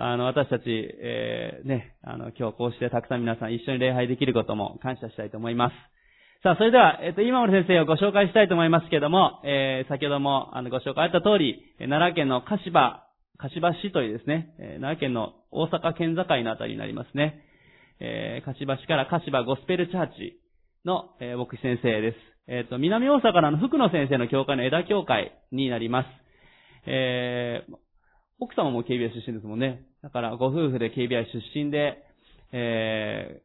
あの、私たち、えー、ね、あの、今日こうしてたくさん皆さん一緒に礼拝できることも感謝したいと思います。さあ、それでは、えっ、と、今森先生をご紹介したいと思いますけれども、えー、先ほども、あの、ご紹介あった通り、奈良県の柏、柏市というですね、え奈良県の大阪県境のあたりになりますね。えー、柏市から柏ゴスペルチャーチの、えー、牧師先生です。えっ、と、南大阪の福野先生の教会の枝教会になります。えー、奥様も KBI 出身ですもんね。だから、ご夫婦で KBI 出身で、え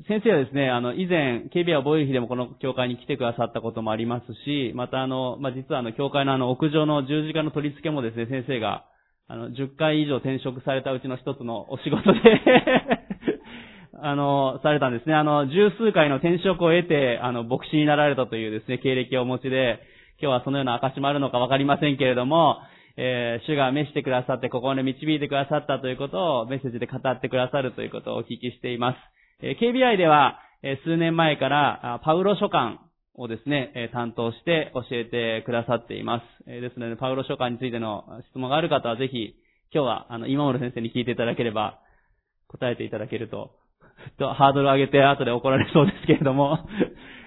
ー、先生はですね、あの、以前、KBI 覚える日でもこの教会に来てくださったこともありますし、またあの、まあ、実はあの、教会のあの、屋上の十字架の取り付けもですね、先生が、あの、10回以上転職されたうちの一つのお仕事で あの、されたんですね。あの、十数回の転職を得て、あの、牧師になられたというですね、経歴をお持ちで、今日はそのような証もあるのかわかりませんけれども、えー、主が召してくださって、ここで導いてくださったということをメッセージで語ってくださるということをお聞きしています。えー、KBI では、えー、数年前から、パウロ書簡をですね、え、担当して教えてくださっています。え、ですので、パウロ書簡についての質問がある方はぜひ、今日は、あの、今森先生に聞いていただければ、答えていただけると、とハードルを上げて後で怒られそうですけれども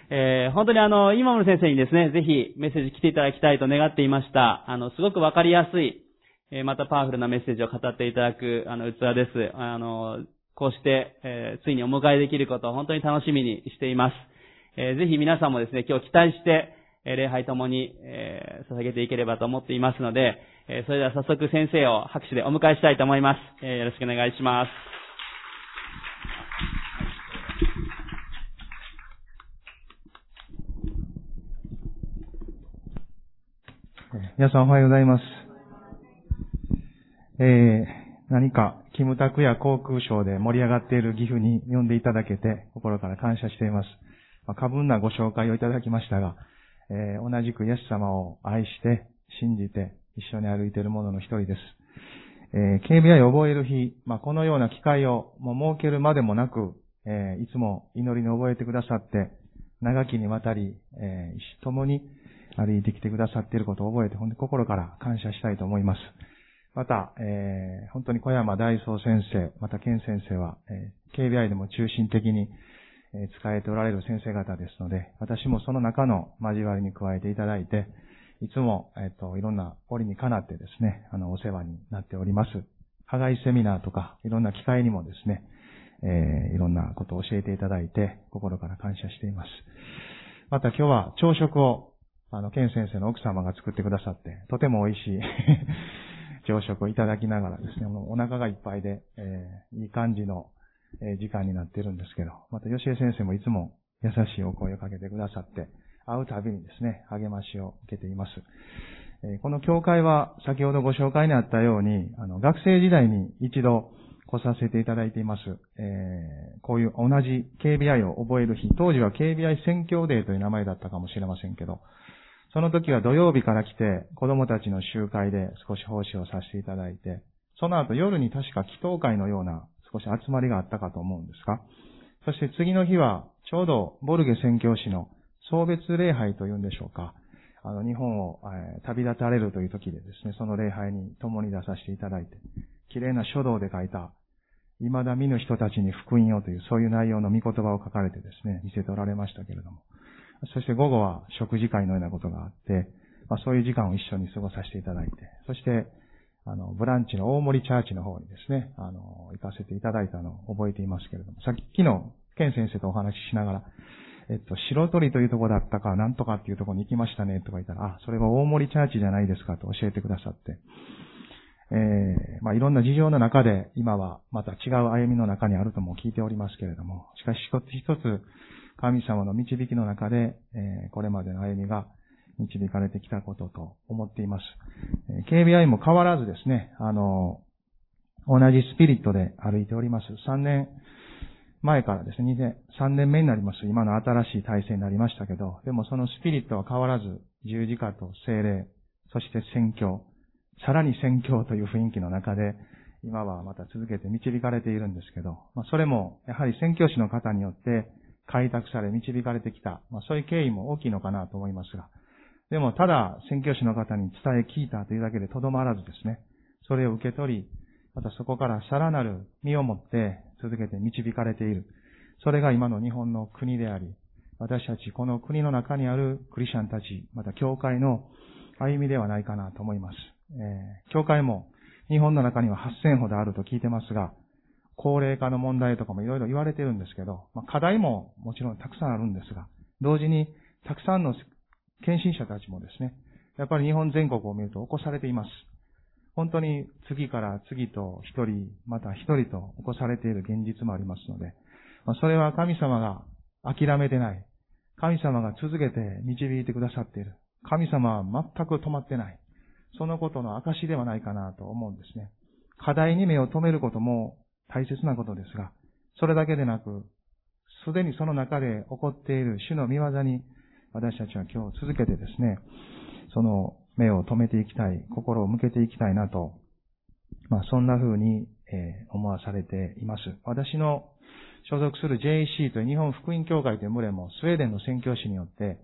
えー、本当にあの、今森先生にですね、ぜひメッセージ来ていただきたいと願っていました。あの、すごくわかりやすい、えー、またパワフルなメッセージを語っていただく、あの、器です。あの、こうして、えー、ついにお迎えできることを本当に楽しみにしています。えー、ぜひ皆さんもですね、今日期待して、え礼拝ともに、えー、捧げていければと思っていますので、えそれでは早速先生を拍手でお迎えしたいと思います。えよろしくお願いします。皆さんおはようございます。えー、何か、キムタクや航空ショーで盛り上がっている岐阜に呼んでいただけて、心から感謝しています。まあ、過分なご紹介をいただきましたが、えー、同じくイエス様を愛して、信じて、一緒に歩いている者の一人です。えー、KBI を覚える日、まあ、このような機会をもう設けるまでもなく、えー、いつも祈りに覚えてくださって、長きにわたり、えー、共に歩いてきてくださっていることを覚えて、本当に心から感謝したいと思います。また、えー、本当に小山大宗先生、また健先生は、えー、KBI でも中心的に、えー、使えておられる先生方ですので、私もその中の交わりに加えていただいて、いつも、えっ、ー、と、いろんな折にかなってですね、あの、お世話になっております。課外セミナーとか、いろんな機会にもですね、えー、いろんなことを教えていただいて、心から感謝しています。また今日は朝食をあの、ケン先生の奥様が作ってくださって、とても美味しい 朝食をいただきながらですね、もうお腹がいっぱいで、えー、いい感じの、え、時間になってるんですけど、また吉江先生もいつも優しいお声をかけてくださって、会うたびにですね、励ましを受けています。え、この教会は先ほどご紹介にあったように、あの、学生時代に一度来させていただいています。えー、こういう同じ KBI を覚える日、当時は KBI 宣教デーという名前だったかもしれませんけど、その時は土曜日から来て、子供たちの集会で少し奉仕をさせていただいて、その後夜に確か祈祷会のような少し集まりがあったかと思うんですが、そして次の日は、ちょうどボルゲ宣教師の送別礼拝というんでしょうか。あの、日本を、え、旅立たれるという時でですね、その礼拝に共に出させていただいて、綺麗な書道で書いた、未だ見ぬ人たちに福音をという、そういう内容の御言葉を書かれてですね、見せておられましたけれども。そして午後は食事会のようなことがあって、まあ、そういう時間を一緒に過ごさせていただいて、そして、あの、ブランチの大森チャーチの方にですね、あの、行かせていただいたのを覚えていますけれども、さっき昨日、ケン先生とお話ししながら、えっと、白鳥というとこだったか、なんとかっていうとこに行きましたね、とか言ったら、あ、それは大森チャーチじゃないですかと教えてくださって、えー、まあ、いろんな事情の中で、今はまた違う歩みの中にあるとも聞いておりますけれども、しかし一つ一つ、神様の導きの中で、えこれまでの歩みが導かれてきたことと思っています。え KBI も変わらずですね、あの、同じスピリットで歩いております。3年前からですね、2年、3年目になります。今の新しい体制になりましたけど、でもそのスピリットは変わらず、十字架と精霊、そして宣教、さらに宣教という雰囲気の中で、今はまた続けて導かれているんですけど、まあ、それも、やはり宣教師の方によって、開拓され、導かれてきた、まあ、そういう経緯も大きいのかなと思いますが、でも、ただ、宣教師の方に伝え聞いたというだけでとどまらずですね、それを受け取り、またそこからさらなる身をもって続けて導かれている。それが今の日本の国であり、私たちこの国の中にあるクリスチャンたち、また教会の歩みではないかなと思います。えー、教会も日本の中には8000ほどあると聞いてますが、高齢化の問題とかもいろいろ言われてるんですけど、まあ、課題ももちろんたくさんあるんですが、同時にたくさんの献身者たちもですね、やっぱり日本全国を見ると起こされています。本当に次から次と一人、また一人と起こされている現実もありますので、まあ、それは神様が諦めてない。神様が続けて導いてくださっている。神様は全く止まってない。そのことの証ではないかなと思うんですね。課題に目を留めることも大切なことですが、それだけでなく、すでにその中で起こっている主の見業に私たちは今日続けてですね、その目を留めていきたい、心を向けていきたいなと、まあそんな風に、え思わされています。私の所属する JEC という日本福音協会という群れもスウェーデンの宣教師によって、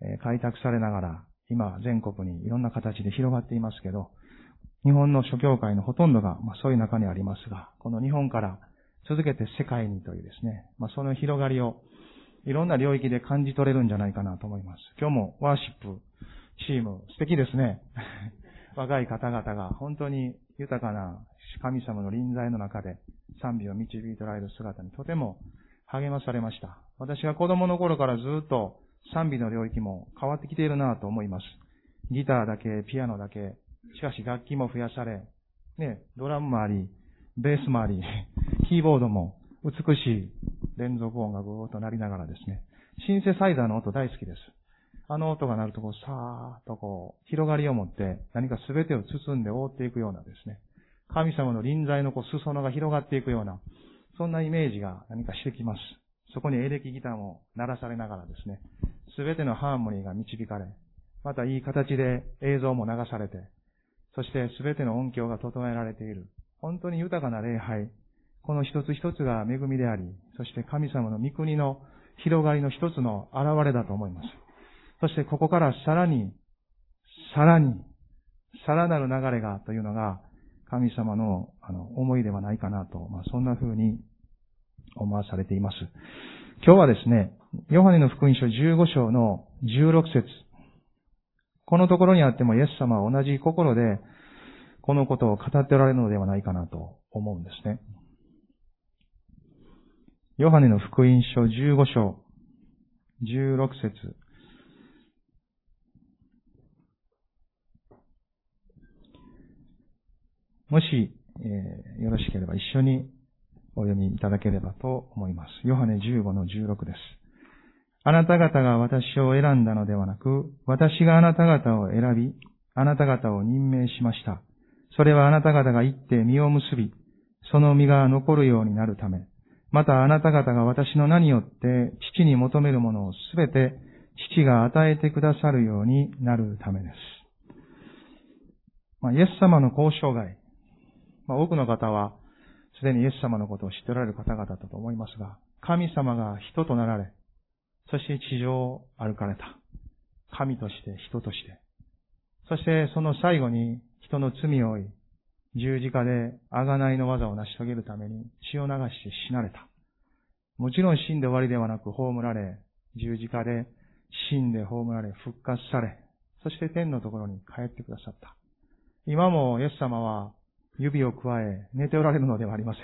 え開拓されながら、今全国にいろんな形で広がっていますけど、日本の諸教会のほとんどが、まあ、そういう中にありますが、この日本から続けて世界にというですね、まあ、その広がりをいろんな領域で感じ取れるんじゃないかなと思います。今日もワーシップチーム素敵ですね。若い方々が本当に豊かな神様の臨在の中で賛美を導いておられる姿にとても励まされました。私が子供の頃からずっと賛美の領域も変わってきているなと思います。ギターだけ、ピアノだけ、しかし楽器も増やされ、ね、ドラムもあり、ベースもあり、キーボードも美しい連続音がぐーっと鳴りながらですね、シンセサイザーの音大好きです。あの音が鳴るとこう、さーっとこう、広がりを持って何か全てを包んで覆っていくようなですね、神様の臨在のこう、裾野が広がっていくような、そんなイメージが何かしてきます。そこにエレキギターも鳴らされながらですね、全てのハーモニーが導かれ、またいい形で映像も流されて、そして全ての音響が整えられている。本当に豊かな礼拝。この一つ一つが恵みであり、そして神様の御国の広がりの一つの現れだと思います。そしてここからさらに、さらに、さらなる流れがというのが、神様のあの思いではないかなと、まあ、そんな風に思わされています。今日はですね、ヨハネの福音書15章の16節このところにあってもイエス様は同じ心でこのことを語っておられるのではないかなと思うんですね。ヨハネの福音書15章16節もし、えー、よろしければ一緒にお読みいただければと思います。ヨハネ15の16です。あなた方が私を選んだのではなく、私があなた方を選び、あなた方を任命しました。それはあなた方が行って実を結び、その実が残るようになるため、またあなた方が私の名によって父に求めるものをすべて父が与えてくださるようになるためです。まあ、イエス様の交渉外、まあ、多くの方はすでにイエス様のことを知っておられる方々だと思いますが、神様が人となられ、そして地上を歩かれた。神として、人として。そしてその最後に人の罪を負い、十字架で贖いの技を成し遂げるために血を流して死なれた。もちろん死んで終わりではなく葬られ、十字架で死んで葬られ、復活され、そして天のところに帰ってくださった。今もイエス様は指を加え寝ておられるのではありません。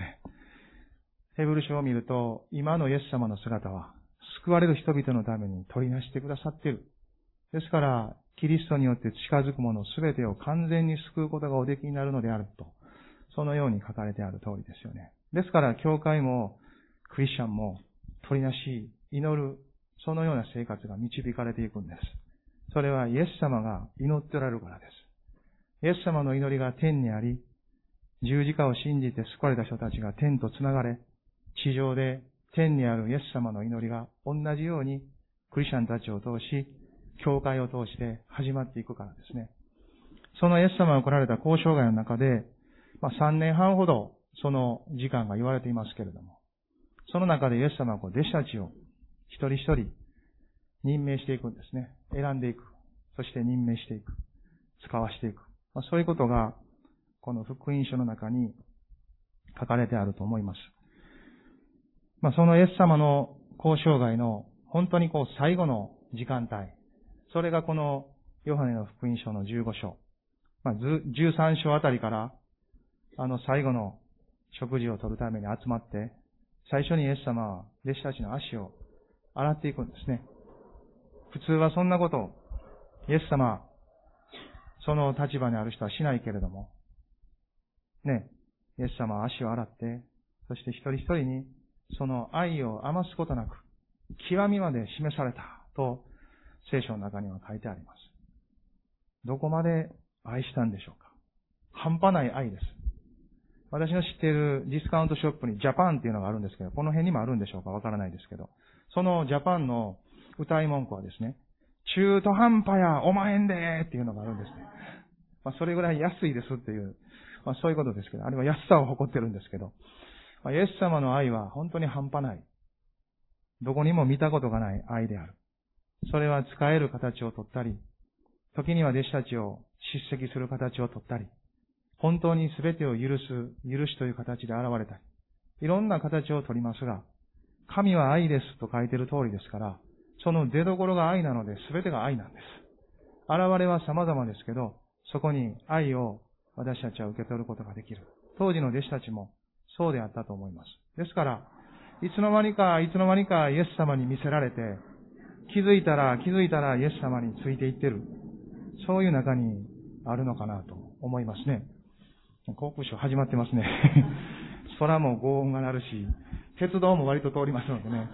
ヘブル書を見ると、今のイエス様の姿は救われる人々のために取りなしてくださっている。ですから、キリストによって近づくものすべてを完全に救うことがおできになるのであると。そのように書かれてある通りですよね。ですから、教会も、クリスチャンも、取りなし、祈る、そのような生活が導かれていくんです。それはイエス様が祈っておられるからです。イエス様の祈りが天にあり、十字架を信じて救われた人たちが天と繋がれ、地上で天にあるイエス様の祈りが同じようにクリスチャンたちを通し、教会を通して始まっていくからですね。そのイエス様が来られた交渉外の中で、まあ、3年半ほどその時間が言われていますけれども、その中でイエス様はこう弟子たちを一人一人任命していくんですね。選んでいく。そして任命していく。使わしていく。まあ、そういうことが、この福音書の中に書かれてあると思います。まあ、そのイエス様の交渉外の本当にこう最後の時間帯。それがこのヨハネの福音書の15章。まあ、13章あたりから、あの最後の食事を取るために集まって、最初にイエス様は弟子たちの足を洗っていくんですね。普通はそんなことを、イエス様、その立場にある人はしないけれども、ね、イエス様は足を洗って、そして一人一人にその愛を余すことなく、極みまで示されたと聖書の中には書いてあります。どこまで愛したんでしょうか？半端ない愛です。私の知っているディスカウントショップにジャパンっていうのがあるんですけど、この辺にもあるんでしょうか？わからないですけど、そのジャパンの歌い文句はですね、中途半端や、おまへんでーっていうのがあるんですね。まあ、それぐらい安いですっていう、まあ、そういうことですけど、あれは安さを誇ってるんですけど、イエス様の愛は本当に半端ない。どこにも見たことがない愛である。それは使える形をとったり、時には弟子たちを叱責する形をとったり、本当に全てを許す、許しという形で現れたり、いろんな形をとりますが、神は愛ですと書いている通りですから、その出所が愛なので全てが愛なんです。現れは様々ですけど、そこに愛を私たちは受け取ることができる。当時の弟子たちもそうであったと思います。ですから、いつの間にか、いつの間にかイエス様に見せられて、気づいたら、気づいたらイエス様についていってる。そういう中にあるのかなと思いますね。航空ショー始まってますね。空も轟音が鳴るし、鉄道も割と通りますのでね。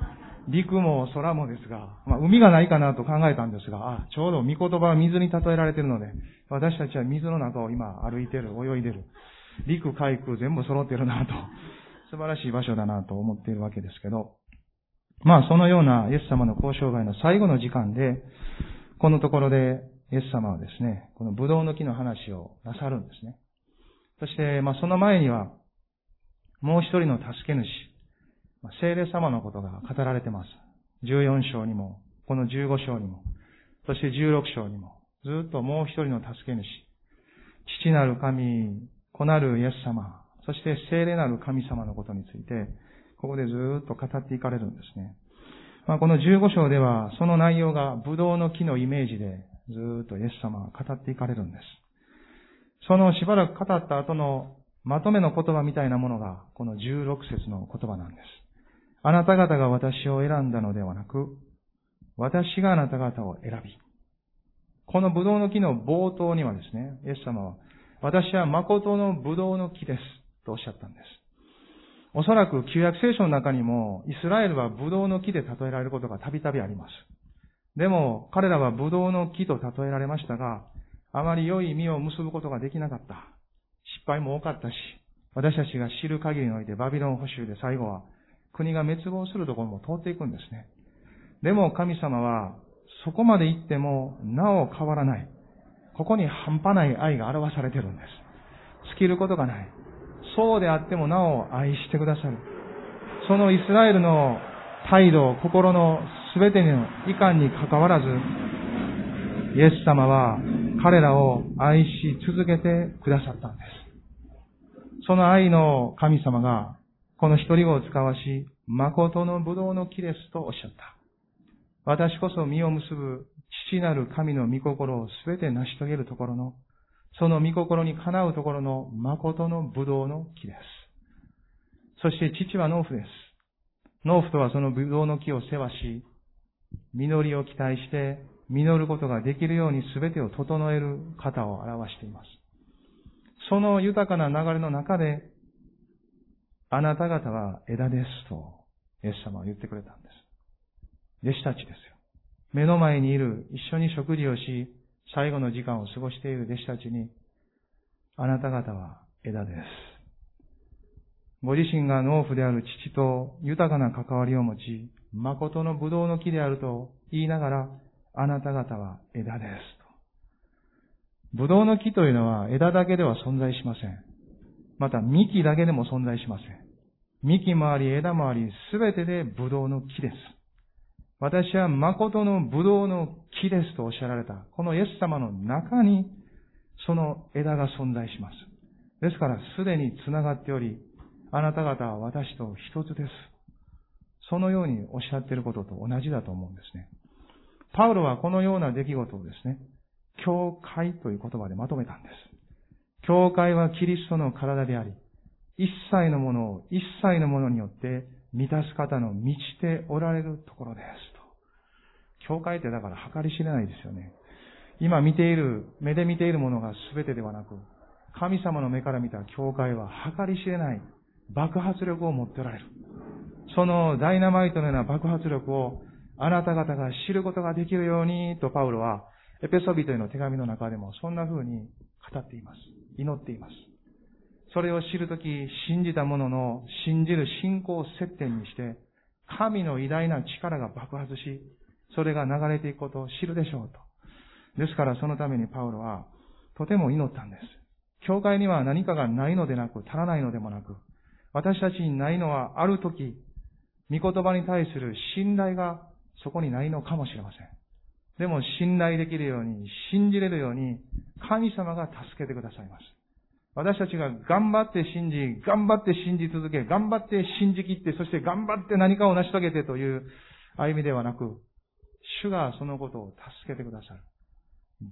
陸も空もですが、まあ、海がないかなと考えたんですが、あ、ちょうど御言葉は水に例えられているので、私たちは水の中を今歩いてる、泳いでる。陸、海空全部揃ってるなと、素晴らしい場所だなと思っているわけですけど、まあそのようなイエス様の交渉外の最後の時間で、このところでイエス様はですね、このブドウの木の話をなさるんですね。そして、まあその前には、もう一人の助け主、聖霊様のことが語られてます。14章にも、この15章にも、そして16章にも、ずっともう一人の助け主、父なる神、子なるイエス様、そして聖霊なる神様のことについて、ここでずっと語っていかれるんですね。まあ、この15章では、その内容がブドウの木のイメージで、ずっとイエス様は語っていかれるんです。そのしばらく語った後のまとめの言葉みたいなものが、この16節の言葉なんです。あなた方が私を選んだのではなく、私があなた方を選び。このブドウの木の冒頭にはですね、イエス様は、私は誠のブドウの木です。とおっしゃったんです。おそらく旧約聖書の中にも、イスラエルはブドウの木で例えられることがたびたびあります。でも、彼らはブドウの木と例えられましたが、あまり良い実を結ぶことができなかった。失敗も多かったし、私たちが知る限りにおいてバビロン保守で最後は国が滅亡するところも通っていくんですね。でも神様はそこまで行ってもなお変わらない。ここに半端ない愛が表されてるんです。尽きることがない。そうであってもなお愛してくださる。そのイスラエルの態度、心の全ての遺憾に関わらず、イエス様は彼らを愛し続けてくださったんです。その愛の神様がこの一人を使わし、誠の葡萄の木ですとおっしゃった。私こそ実を結ぶ父なる神の御心をすべて成し遂げるところの、その御心にかなうところの誠の葡萄の木です。そして父は農夫です。農夫とはその葡萄の木を世話し、実りを期待して実ることができるように全てを整える方を表しています。その豊かな流れの中で、あなた方は枝ですと、イエス様は言ってくれたんです。弟子たちですよ。目の前にいる、一緒に食事をし、最後の時間を過ごしている弟子たちに、あなた方は枝です。ご自身が農夫である父と豊かな関わりを持ち、誠の葡萄の木であると言いながら、あなた方は枝です。葡萄の木というのは枝だけでは存在しません。また幹だけでも存在しません。幹もあり枝もあり、すべてで葡萄の木です。私は誠の葡萄の木ですとおっしゃられた、このイエス様の中に、その枝が存在します。ですから、すでに繋がっており、あなた方は私と一つです。そのようにおっしゃっていることと同じだと思うんですね。パウロはこのような出来事をですね、教会という言葉でまとめたんです。教会はキリストの体であり、一切のものを一切のものによって満たす方の満ちておられるところですと。教会ってだから計り知れないですよね。今見ている、目で見ているものが全てではなく、神様の目から見た教会は計り知れない爆発力を持っておられる。そのダイナマイトのような爆発力をあなた方が知ることができるようにとパウロはエペソビトへの手紙の中でもそんな風に語っています。祈っています。それを知るとき、信じた者の信じる信仰を接点にして、神の偉大な力が爆発し、それが流れていくことを知るでしょうと。ですからそのためにパウロはとても祈ったんです。教会には何かがないのでなく、足らないのでもなく、私たちにないのはあるとき、御言葉に対する信頼がそこにないのかもしれません。でも信頼できるように、信じれるように、神様が助けてくださいます。私たちが頑張って信じ、頑張って信じ続け、頑張って信じきって、そして頑張って何かを成し遂げてという歩みではなく、主がそのことを助けてくださる。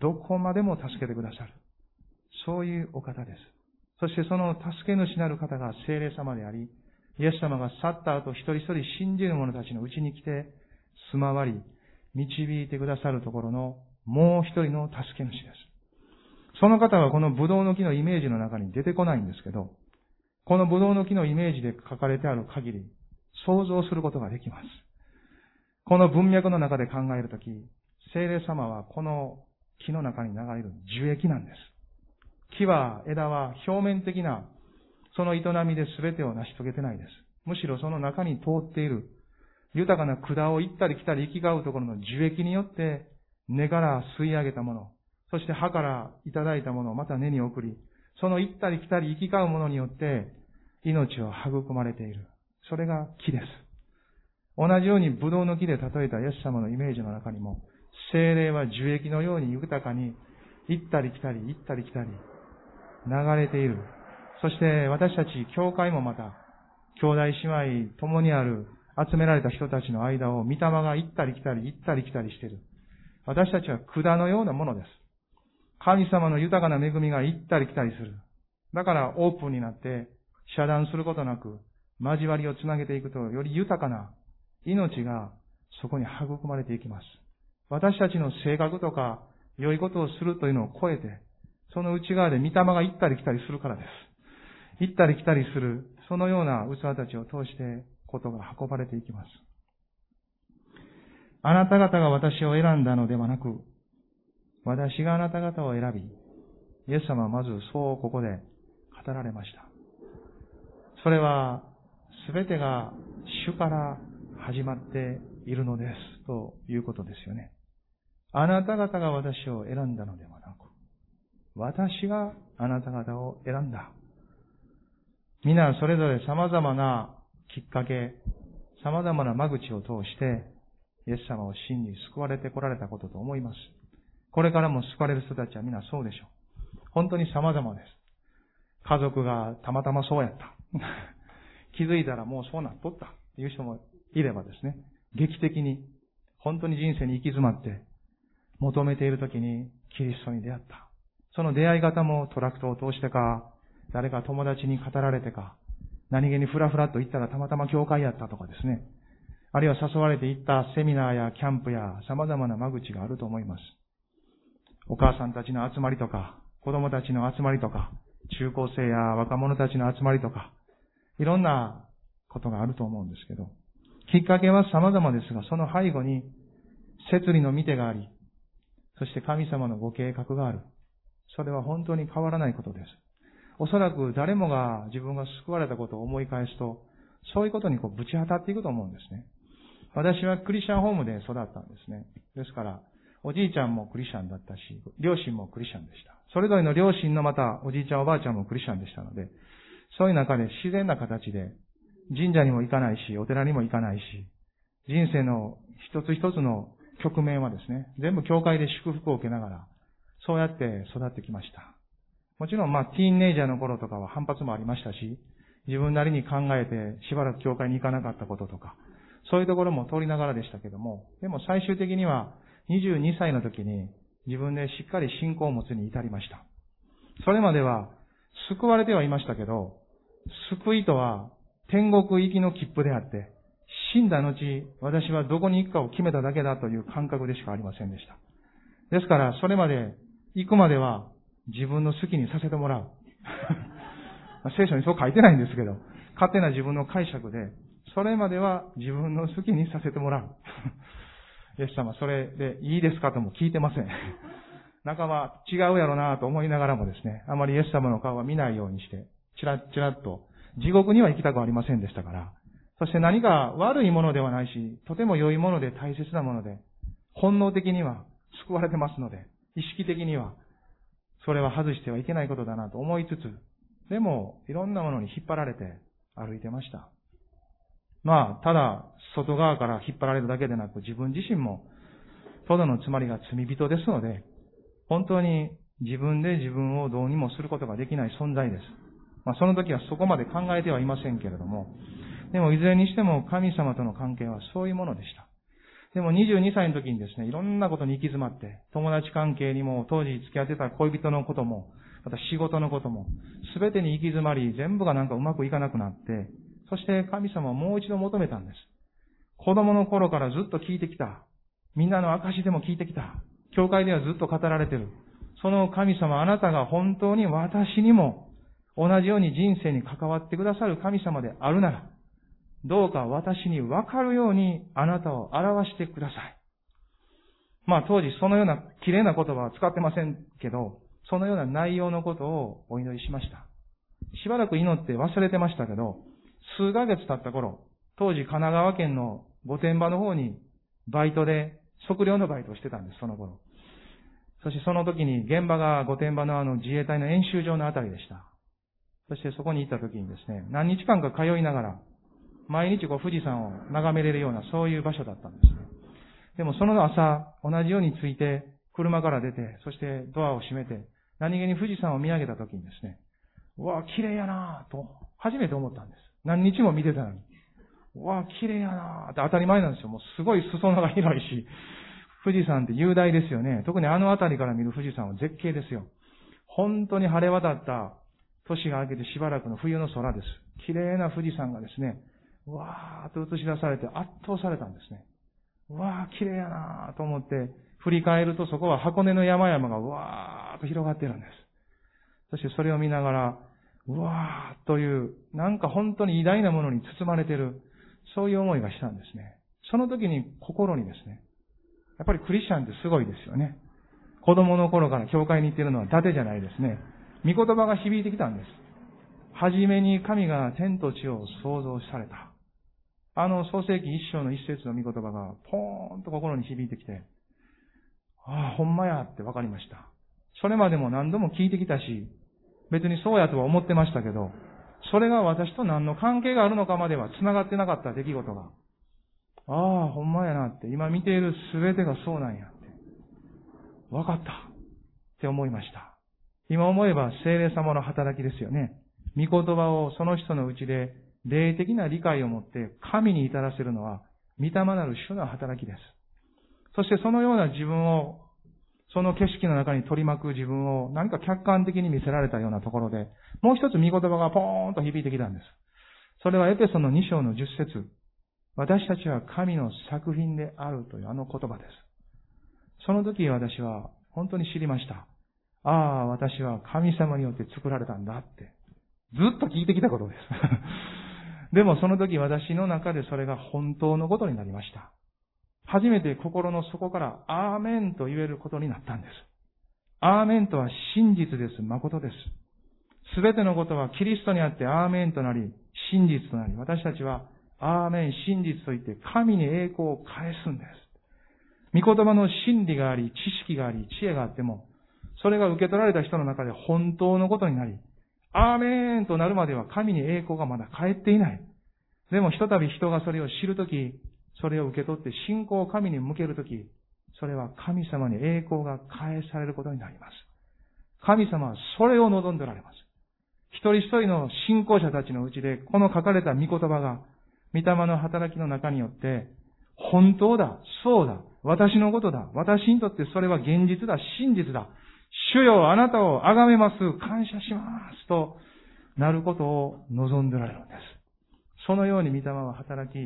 どこまでも助けてくださる。そういうお方です。そしてその助け主なる方が精霊様であり、イエス様が去った後一人一人信じる者たちのうちに来て、住まわり、導いてくださるところのもう一人の助け主です。その方はこのブドウの木のイメージの中に出てこないんですけど、このブドウの木のイメージで書かれてある限り、想像することができます。この文脈の中で考えるとき、聖霊様はこの木の中に流れる樹液なんです。木は、枝は表面的な、その営みで全てを成し遂げてないです。むしろその中に通っている、豊かな管を行ったり来たり行き交うところの樹液によって、根から吸い上げたもの、そして歯からいただいたものをまた根に送り、その行ったり来たり行き交うものによって、命を育まれている。それが木です。同じようにブドウの木で例えたイエス様のイメージの中にも、精霊は樹液のように豊かに行ったり来たり行ったり来たり流れている。そして私たち教会もまた兄弟姉妹共にある集められた人たちの間を御霊が行ったり来たり行ったり来たりしている。私たちは管のようなものです。神様の豊かな恵みが行ったり来たりする。だからオープンになって遮断することなく交わりをつなげていくとより豊かな命がそこに育まれていきます。私たちの性格とか良いことをするというのを超えて、その内側で御霊が行ったり来たりするからです。行ったり来たりする、そのような器たちを通してことが運ばれていきます。あなた方が私を選んだのではなく、私があなた方を選び、イエス様はまずそうここで語られました。それは、すべてが主から始まっているのです、ということですよね。あなた方が私を選んだのではなく、私があなた方を選んだ。皆それぞれ様々なきっかけ、様々な間口を通して、イエス様を真に救われてこられたことと思います。これからも救われる人たちは皆そうでしょう。本当に様々です。家族がたまたまそうやった。気づいたらもうそうなっとった。という人もいればですね、劇的に、本当に人生に行き詰まって、求めている時にキリストに出会った。その出会い方もトラクトを通してか、誰か友達に語られてか、何気にふらふらと行ったらたまたま教会やったとかですね。あるいは誘われて行ったセミナーやキャンプや様々な間口があると思います。お母さんたちの集まりとか、子供たちの集まりとか、中高生や若者たちの集まりとか、いろんなことがあると思うんですけど、きっかけは様々ですが、その背後に、摂理の見てがあり、そして神様のご計画がある。それは本当に変わらないことです。おそらく誰もが自分が救われたことを思い返すと、そういうことにこうぶち当たっていくと思うんですね。私はクリスチャンホームで育ったんですね。ですから、おじいちゃんもクリスチャンだったし、両親もクリスチャンでした。それぞれの両親のまた、おじいちゃんおばあちゃんもクリスチャンでしたので、そういう中で自然な形で、神社にも行かないし、お寺にも行かないし、人生の一つ一つの局面はですね、全部教会で祝福を受けながら、そうやって育ってきました。もちろん、まあ、ティーンネイジャーの頃とかは反発もありましたし、自分なりに考えてしばらく教会に行かなかったこととか、そういうところも通りながらでしたけども、でも最終的には22歳の時に自分でしっかり信仰を持つに至りました。それまでは救われてはいましたけど、救いとは天国行きの切符であって、死んだ後、私はどこに行くかを決めただけだという感覚でしかありませんでした。ですから、それまで、行くまでは自分の好きにさせてもらう。聖書にそう書いてないんですけど、勝手な自分の解釈で、それまでは自分の好きにさせてもらう。イエス様、それでいいですかとも聞いてません。仲間違うやろなと思いながらもですね、あまりイエス様の顔は見ないようにして、ちらちらっと、地獄には行きたくありませんでしたから、そして何か悪いものではないし、とても良いもので大切なもので、本能的には救われてますので、意識的には、それは外してはいけないことだなと思いつつ、でも、いろんなものに引っ張られて歩いてました。まあ、ただ、外側から引っ張られるだけでなく、自分自身も、トドのつまりが罪人ですので、本当に自分で自分をどうにもすることができない存在です。まあ、その時はそこまで考えてはいませんけれども、でもいずれにしても神様との関係はそういうものでした。でも22歳の時にですね、いろんなことに行き詰まって、友達関係にも、当時付き合ってた恋人のことも、また仕事のことも、すべてに行き詰まり、全部がなんかうまくいかなくなって、そして神様をもう一度求めたんです。子供の頃からずっと聞いてきた。みんなの証でも聞いてきた。教会ではずっと語られてる。その神様、あなたが本当に私にも同じように人生に関わってくださる神様であるなら、どうか私にわかるようにあなたを表してください。まあ当時そのような綺麗な言葉は使ってませんけど、そのような内容のことをお祈りしました。しばらく祈って忘れてましたけど、数ヶ月経った頃、当時神奈川県の御殿場の方にバイトで測量のバイトをしてたんです、その頃。そしてその時に現場が御殿場のあの自衛隊の演習場のあたりでした。そしてそこに行った時にですね、何日間か通いながら、毎日こう富士山を眺めれるようなそういう場所だったんですね。でもその朝、同じようについて、車から出て、そしてドアを閉めて、何気に富士山を見上げた時にですね、うわ綺麗やなぁと、初めて思ったんです。何日も見てたのに。うわ綺麗やなぁって当たり前なんですよ。もうすごい裾野が広いし、富士山って雄大ですよね。特にあの辺りから見る富士山は絶景ですよ。本当に晴れ渡った年が明けてしばらくの冬の空です。綺麗な富士山がですね、わーっと映し出されて圧倒されたんですね。わー、綺麗やなーと思って、振り返るとそこは箱根の山々がわーっと広がってるんです。そしてそれを見ながら、うわーという、なんか本当に偉大なものに包まれてる、そういう思いがしたんですね。その時に心にですね、やっぱりクリスチャンってすごいですよね。子供の頃から教会に行ってるのは伊達じゃないですね。御言葉が響いてきたんです。はじめに神が天と地を創造された。あの創世記一章の一節の御言葉がポーンと心に響いてきて、ああ、ほんまやって分かりました。それまでも何度も聞いてきたし、別にそうやとは思ってましたけど、それが私と何の関係があるのかまでは繋がってなかった出来事が、ああ、ほんまやなって、今見ている全てがそうなんやって、分かったって思いました。今思えば精霊様の働きですよね。御言葉をその人のうちで霊的な理解を持って神に至らせるのは、御霊なる主の働きです。そしてそのような自分を、その景色の中に取り巻く自分を何か客観的に見せられたようなところで、もう一つ御言葉がポーンと響いてきたんです。それはエペソの2章の10節私たちは神の作品であるというあの言葉です。その時私は本当に知りました。ああ、私は神様によって作られたんだって。ずっと聞いてきたことです。でもその時私の中でそれが本当のことになりました。初めて心の底からアーメンと言えることになったんです。アーメンとは真実です。誠です。すべてのことはキリストにあってアーメンとなり、真実となり、私たちはアーメン、真実と言って神に栄光を返すんです。御言葉の真理があり、知識があり、知恵があっても、それが受け取られた人の中で本当のことになり、アーメンとなるまでは神に栄光がまだ返っていない。でもひとたび人がそれを知るとき、それを受け取って信仰を神に向けるとき、それは神様に栄光が返されることになります。神様はそれを望んでおられます。一人一人の信仰者たちのうちで、この書かれた御言葉が、御霊の働きの中によって、本当だ、そうだ、私のことだ、私にとってそれは現実だ、真実だ、主よ、あなたを崇めます、感謝します、となることを望んでおられるんです。そのように御霊は働き、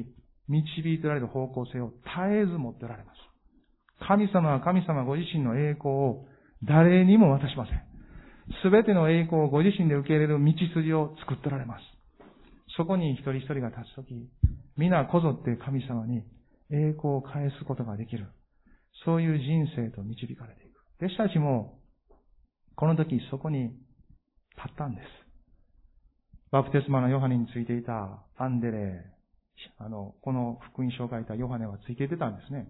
導いておられる方向性を絶えず持っておられます。神様は神様ご自身の栄光を誰にも渡しません。すべての栄光をご自身で受け入れる道筋を作っておられます。そこに一人一人が立つとき、皆こぞって神様に栄光を返すことができる。そういう人生と導かれていく。弟子たちも、この時そこに立ったんです。バプテスマのヨハネについていたアンデレ、あの、この福音書を書いたヨハネはついていてたんですね。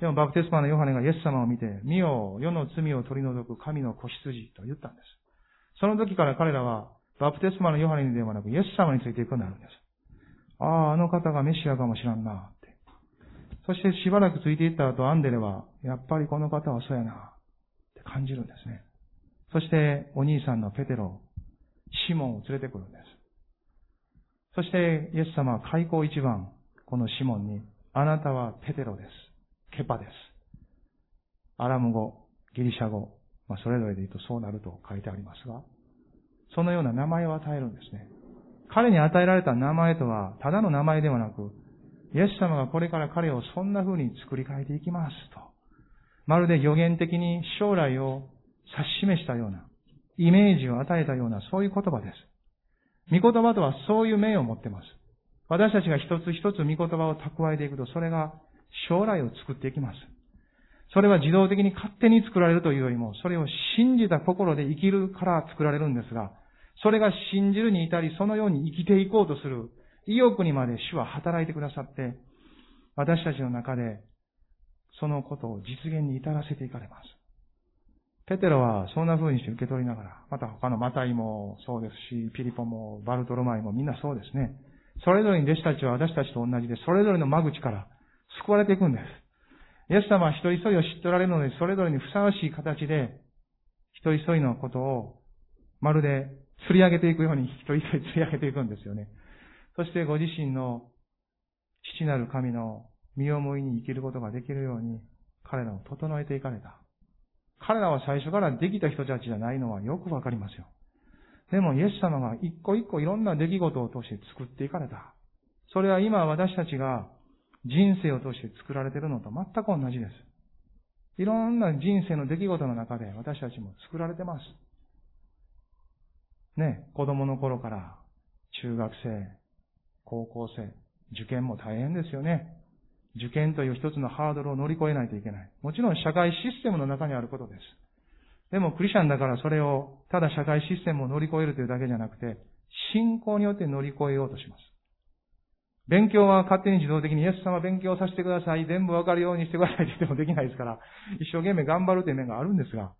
でもバプテスマのヨハネがイエス様を見て、見よ、世の罪を取り除く神の子羊と言ったんです。その時から彼らは、バプテスマのヨハネにではなく、イエス様についていくようになるんです。ああ、あの方がメシアかもしらんな、って。そしてしばらくついていった後、アンデレは、やっぱりこの方はそうやな、って感じるんですね。そして、お兄さんのペテロ、シモンを連れてくるんです。そして、イエス様は開口一番、このシモンに、あなたはペテロです。ケパです。アラム語、ギリシャ語、まあ、それぞれで言うとそうなると書いてありますが、そのような名前を与えるんですね。彼に与えられた名前とは、ただの名前ではなく、イエス様がこれから彼をそんな風に作り変えていきますと。まるで予言的に将来を指し示したような、イメージを与えたような、そういう言葉です。御言葉とはそういう名を持っています。私たちが一つ一つ御言葉を蓄えていくと、それが将来を作っていきます。それは自動的に勝手に作られるというよりも、それを信じた心で生きるから作られるんですが、それが信じるに至り、そのように生きていこうとする意欲にまで主は働いてくださって、私たちの中でそのことを実現に至らせていかれます。ペテロはそんな風にして受け取りながら、また他のマタイもそうですし、ピリポもバルトロマイもみんなそうですね。それぞれに弟子たちは私たちと同じで、それぞれの間口から救われていくんです。イエス様は一人一人を知っておられるので、それぞれにふさわしい形で、一人一人のことを、まるで釣り上げていくように一人一人釣り上げていくんですよね。そしてご自身の父なる神の身を思いに生きることができるように、彼らを整えていかれた。彼らは最初からできた人たちじゃないのはよくわかりますよ。でもイエス様が一個一個いろんな出来事を通して作っていかれた。それは今私たちが人生を通して作られているのと全く同じです。いろんな人生の出来事の中で私たちも作られてます。ね、子供の頃から中学生、高校生、受験も大変ですよね。受験という一つのハードルを乗り越えないといけない。もちろん社会システムの中にあることです。でもクリスチャンだからそれをただ社会システムを乗り越えるというだけじゃなくて、信仰によって乗り越えようとします。勉強は勝手に自動的に、イエス様勉強させてください、全部わかるようにしてくださいって言ってもできないですから、一生懸命頑張るという面があるんですが、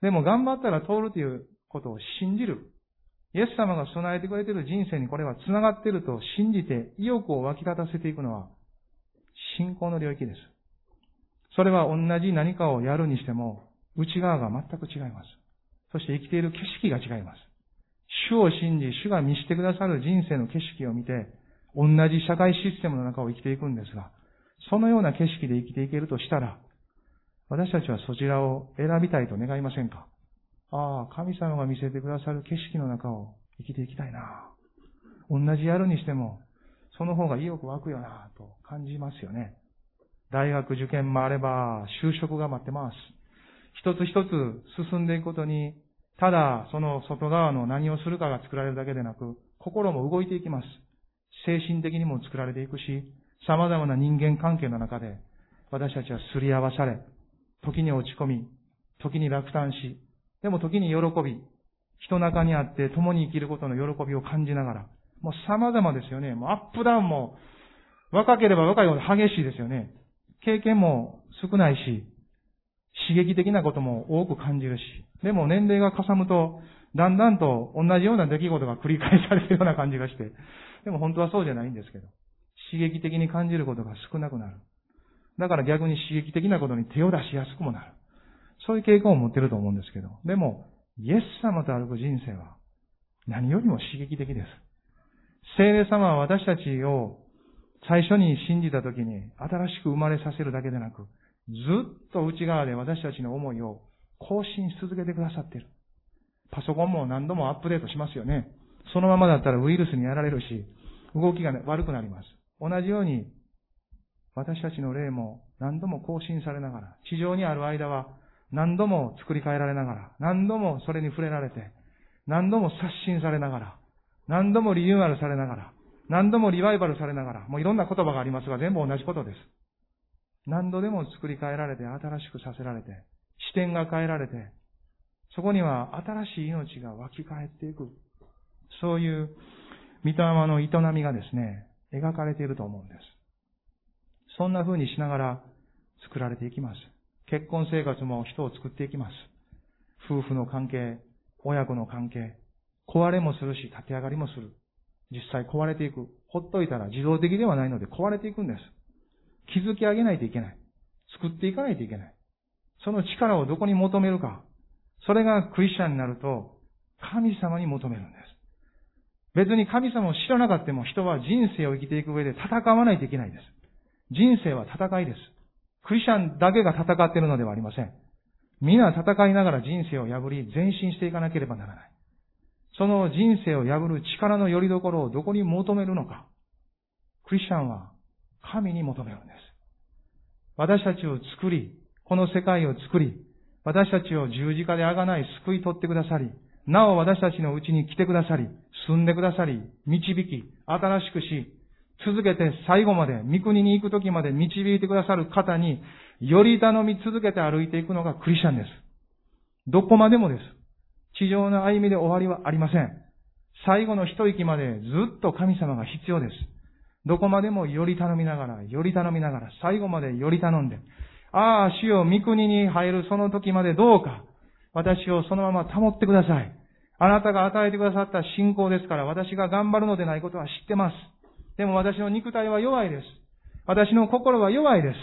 でも頑張ったら通るということを信じる。イエス様が備えてくれている人生にこれは繋がっていると信じて意欲を湧き立たせていくのは信仰の領域です。それは同じ何かをやるにしても内側が全く違います。そして生きている景色が違います。主を信じ、主が見してくださる人生の景色を見て、同じ社会システムの中を生きていくんですが、そのような景色で生きていけるとしたら、私たちはそちらを選びたいと願いませんか？ああ、神様が見せてくださる景色の中を生きていきたいな。同じやるにしても、その方が意欲湧くよな、と感じますよね。大学受験もあれば、就職が待ってます。一つ一つ進んでいくことに、ただその外側の何をするかが作られるだけでなく、心も動いていきます。精神的にも作られていくし、様々な人間関係の中で、私たちはすり合わされ、時に落ち込み、時に落胆し、でも時に喜び、人中にあって共に生きることの喜びを感じながら、もう様々ですよね。もうアップダウンも若ければ若いほど激しいですよね。経験も少ないし、刺激的なことも多く感じるし、でも年齢がかさむと、だんだんと同じような出来事が繰り返されるような感じがして、でも本当はそうじゃないんですけど、刺激的に感じることが少なくなる。だから逆に刺激的なことに手を出しやすくもなる。そういう傾向を持ってると思うんですけど、でも、イエス様と歩く人生は、何よりも刺激的です。聖霊様は私たちを最初に信じた時に新しく生まれさせるだけでなく、ずっと内側で私たちの思いを更新し続けてくださっている。パソコンも何度もアップデートしますよね。そのままだったらウイルスにやられるし、動きが悪くなります。同じように、私たちの霊も何度も更新されながら、地上にある間は何度も作り変えられながら、何度もそれに触れられて、何度も刷新されながら、何度もリニューアルされながら、何度もリバイバルされながら、もういろんな言葉がありますが、全部同じことです。何度でも作り変えられて、新しくさせられて、視点が変えられて、そこには新しい命が湧き返っていく。そういう、御霊の営みがですね、描かれていると思うんです。そんな風にしながら作られていきます。結婚生活も人を作っていきます。夫婦の関係、親子の関係、壊れもするし、立て上がりもする。実際壊れていく。ほっといたら自動的ではないので壊れていくんです。築き上げないといけない。作っていかないといけない。その力をどこに求めるか。それがクリスチャンになると、神様に求めるんです。別に神様を知らなかったも人は人生を生きていく上で戦わないといけないです。人生は戦いです。クリスチャンだけが戦っているのではありません。皆戦いながら人生を破り前進していかなければならない。その人生を破る力の拠り所をどこに求めるのか。クリスチャンは神に求めるんです。私たちを作り、この世界を作り、私たちを十字架であがない救い取ってくださり、なお私たちのうちに来てくださり、住んでくださり、導き、新しくし、続けて最後まで、御国に行く時まで導いてくださる方に、より頼み続けて歩いていくのがクリスチャンです。どこまでもです。地上の歩みで終わりはありません。最後の一息までずっと神様が必要です。どこまでもより頼みながら、より頼みながら、最後までより頼んで、ああ、主よ、御国に入るその時までどうか、私をそのまま保ってください。あなたが与えてくださった信仰ですから、私が頑張るのでないことは知ってます。でも私の肉体は弱いです。私の心は弱いです。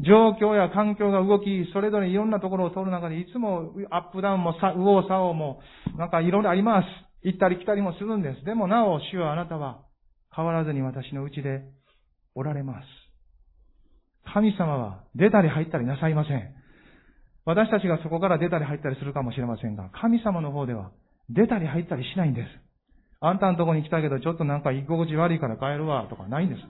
状況や環境が動き、それぞれいろんなところを通る中で、いつもアップダウンも右往左往も、なんかいろいろあります。行ったり来たりもするんです。でもなお、主はあなたは変わらずに私のうちでおられます。神様は出たり入ったりなさいません。私たちがそこから出たり入ったりするかもしれませんが、神様の方では出たり入ったりしないんです。あんたのとこに来たけどちょっとなんか居心地悪いから帰るわとかないんです。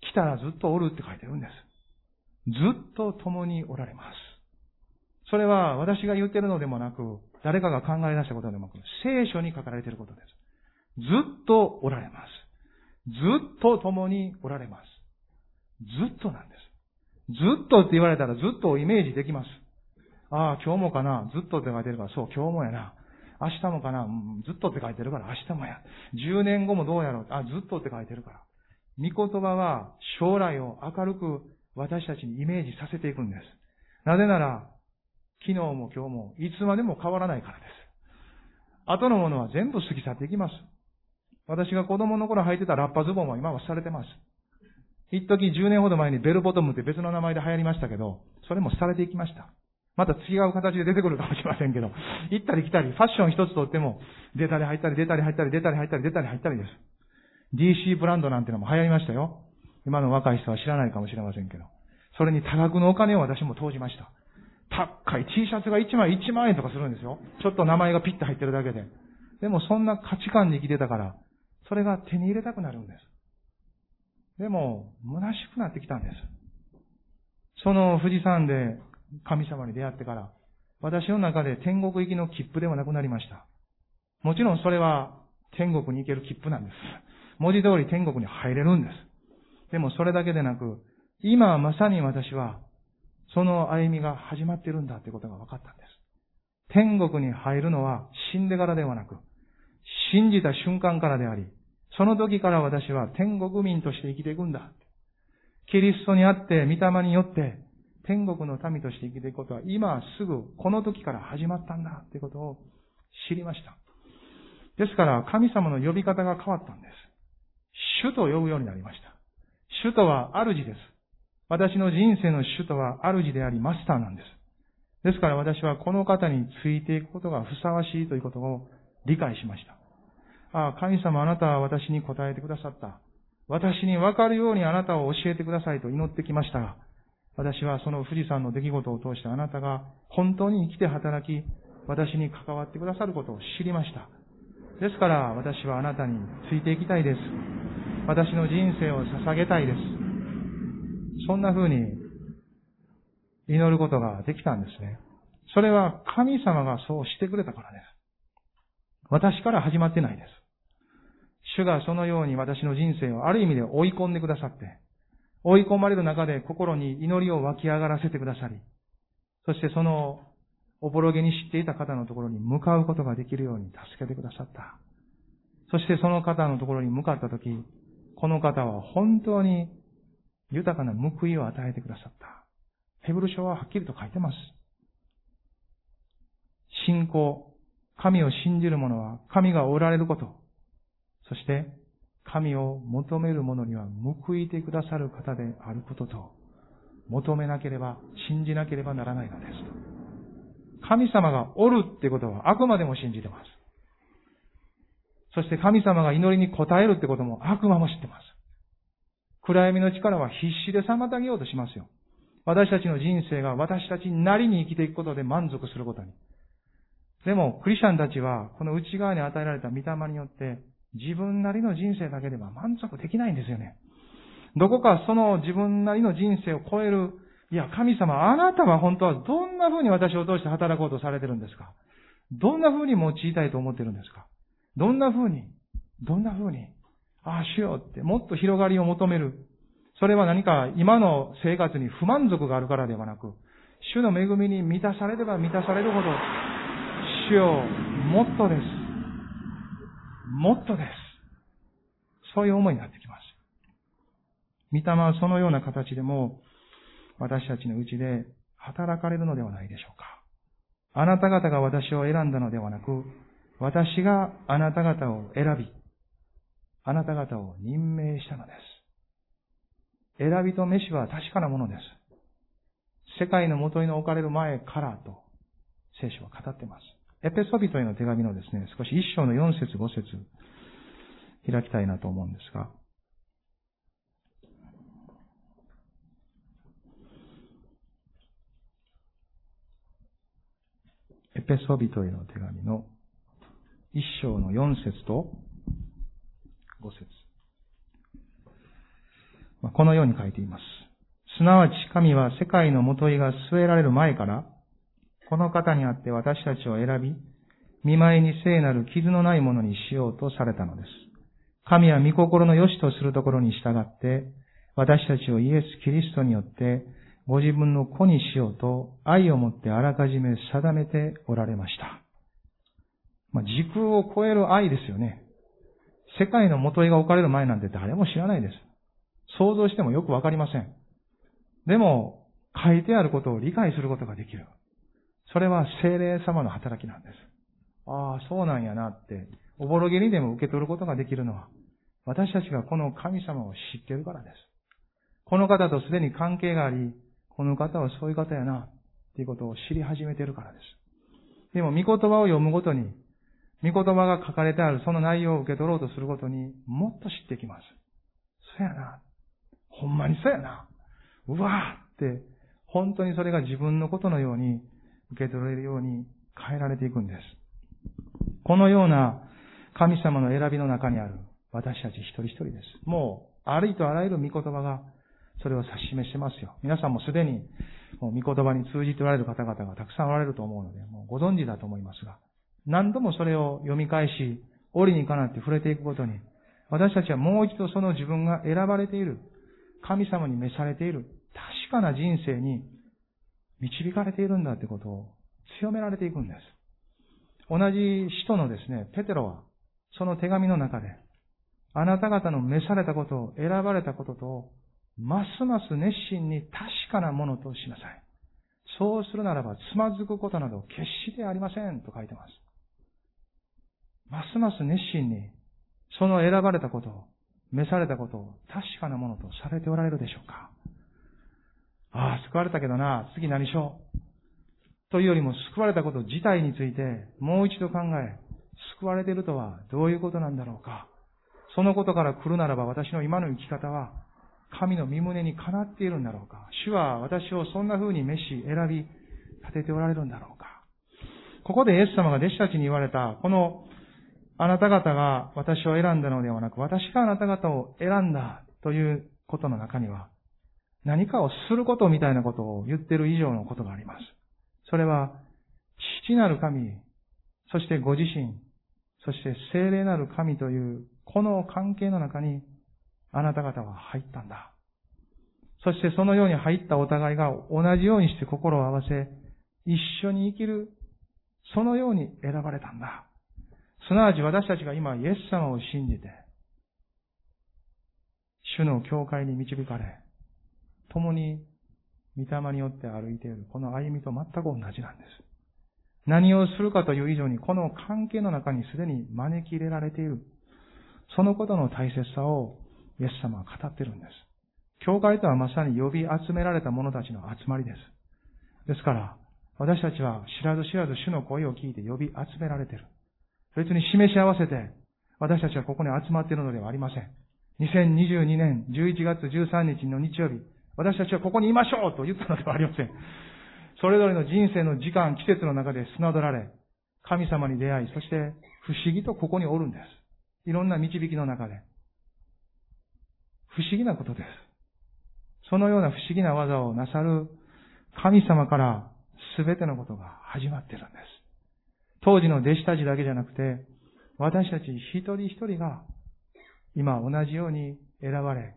来たらずっとおるって書いてるんです。ずっと共におられます。それは私が言ってるのでもなく、誰かが考え出したことでもなく、聖書に書かれていることです。ずっとおられます。ずっと共におられます。ずっとなんです。ずっとって言われたらずっとイメージできます。ああ、今日もかな。ずっとって書いてるから、そう、今日もやな。明日もかな。ずっとって書いてるから、明日もや。10年後もどうやろう。あ、ずっとって書いてるから。御言葉は将来を明るく私たちにイメージさせていくんです。なぜなら、昨日も今日もいつまでも変わらないからです。後のものは全部過ぎ去っていきます。私が子供の頃履いてたラッパズボンは今はされてます。一時10年ほど前にベルボトムって別の名前で流行りましたけど、それもされていきました。また違う形で出てくるかもしれませんけど、行ったり来たり、ファッション一つとっても、出たり入ったり出たり入ったり出たり入ったり出たり入ったりです。DC ブランドなんてのも流行りましたよ。今の若い人は知らないかもしれませんけど。それに多額のお金を私も投じました。高い T シャツが1枚1万円とかするんですよ。ちょっと名前がピッと入ってるだけで。でもそんな価値観に生きてたから、それが手に入れたくなるんです。でも、虚しくなってきたんです。その富士山で神様に出会ってから、私の中で天国行きの切符ではなくなりました。もちろんそれは天国に行ける切符なんです。文字通り天国に入れるんです。でもそれだけでなく、今まさに私は、その歩みが始まってるんだということが分かったんです。天国に入るのは死んでからではなく、信じた瞬間からであり、その時から私は天国民として生きていくんだ。キリストにあって、御霊によって、天国の民として生きていくことは、今すぐこの時から始まったんだということを知りました。ですから、神様の呼び方が変わったんです。主と呼ぶようになりました。主とは主です。私の人生の主とは主でありマスターなんです。ですから私はこの方についていくことがふさわしいということを理解しました。ああ、神様あなたは私に答えてくださった。私に分かるようにあなたを教えてくださいと祈ってきましたが、私はその富士山の出来事を通してあなたが本当に生きて働き、私に関わってくださることを知りました。ですから私はあなたについていきたいです。私の人生を捧げたいです。そんな風に祈ることができたんですね。それは神様がそうしてくれたからです。私から始まってないです。主がそのように私の人生をある意味で追い込んでくださって、追い込まれる中で心に祈りを湧き上がらせてくださり、そしてそのおぼろげに知っていた方のところに向かうことができるように助けてくださった。そしてその方のところに向かったとき、この方は本当に豊かな報いを与えてくださった。ヘブル書ははっきりと書いてます。信仰、神を信じる者は神がおられること、そして神を求める者には報いてくださる方であることと、求めなければ、信じなければならないのです。神様がおるってことはあくまでも信じてます。そして神様が祈りに応えるってことも悪魔も知ってます。暗闇の力は必死で妨げようとしますよ。私たちの人生が私たちなりに生きていくことで満足することに。でも、クリスチャンたちは、この内側に与えられた御霊によって、自分なりの人生だけでは満足できないんですよね。どこかその自分なりの人生を超える、いや、神様、あなたは本当はどんな風に私を通して働こうとされてるんですか？どんな風に用いたいと思ってるんですか？どんな風にどんな風にああ、しようって、もっと広がりを求める。それは何か今の生活に不満足があるからではなく、主の恵みに満たされれば満たされるほど、主よ、もっとです。もっとです。そういう思いになってきます。御霊はそのような形でも、私たちのうちで働かれるのではないでしょうか。あなた方が私を選んだのではなく、私があなた方を選び、あなた方を任命したのです。選びと飯は確かなものです。世界の元に置かれる前からと聖書は語っています。エペソビトへの手紙のですね、少し一章の四節五節開きたいなと思うんですが、エペソビトへの手紙の一章の四節と五節このように書いています。すなわち神は世界の元いが据えられる前から、この方にあって私たちを選び、見舞いに聖なる傷のないものにしようとされたのです。神は御心の良しとするところに従って、私たちをイエス・キリストによって、ご自分の子にしようと愛をもってあらかじめ定めておられました。まあ、時空を超える愛ですよね。世界の元絵が置かれる前なんて誰も知らないです。想像してもよくわかりません。でも、書いてあることを理解することができる。それは精霊様の働きなんです。ああ、そうなんやなって、おぼろげにでも受け取ることができるのは、私たちがこの神様を知っているからです。この方とすでに関係があり、この方はそういう方やな、っていうことを知り始めているからです。でも、御言葉を読むごとに、御言葉が書かれてあるその内容を受け取ろうとするごとに、もっと知ってきます。そやな。ほんまにそやな。うわーって、本当にそれが自分のことのように受け取れるように変えられていくんです。このような神様の選びの中にある私たち一人一人です。もう、ありとあらゆる御言葉がそれを指し示してますよ。皆さんもすでに、もう御言葉に通じておられる方々がたくさんおられると思うので、もうご存知だと思いますが、何度もそれを読み返し、折にかなって触れていくことに、私たちはもう一度その自分が選ばれている、神様に召されている、確かな人生に導かれているんだということを強められていくんです。同じ使徒のですね、ペテロは、その手紙の中で、あなた方の召されたことを、選ばれたことと、ますます熱心に確かなものとしなさい。そうするならば、つまずくことなど決してありませんと書いてます。ますます熱心に、その選ばれたこと、召されたことを確かなものとされておられるでしょうかああ、救われたけどな、次何しよう。というよりも救われたこと自体について、もう一度考え、救われているとはどういうことなんだろうか。そのことから来るならば私の今の生き方は神の身胸にかなっているんだろうか。主は私をそんな風に召し選び立てておられるんだろうか。ここでイエス様が弟子たちに言われた、このあなた方が私を選んだのではなく、私があなた方を選んだということの中には、何かをすることみたいなことを言ってる以上のことがあります。それは、父なる神、そしてご自身、そして精霊なる神という、この関係の中に、あなた方は入ったんだ。そしてそのように入ったお互いが同じようにして心を合わせ、一緒に生きる、そのように選ばれたんだ。すなわち私たちが今イエス様を信じて、主の教会に導かれ、共に御霊によって歩いている、この歩みと全く同じなんです。何をするかという以上に、この関係の中にすでに招き入れられている。そのことの大切さをイエス様は語ってるんです。教会とはまさに呼び集められた者たちの集まりです。ですから、私たちは知らず知らず主の声を聞いて呼び集められている。別に示し合わせて、私たちはここに集まっているのではありません。2022年11月13日の日曜日、私たちはここにいましょうと言ったのではありません。それぞれの人生の時間、季節の中で砂取られ、神様に出会い、そして不思議とここにおるんです。いろんな導きの中で。不思議なことです。そのような不思議な技をなさる神様から全てのことが始まっているんです。当時の弟子たちだけじゃなくて、私たち一人一人が今同じように選ばれ、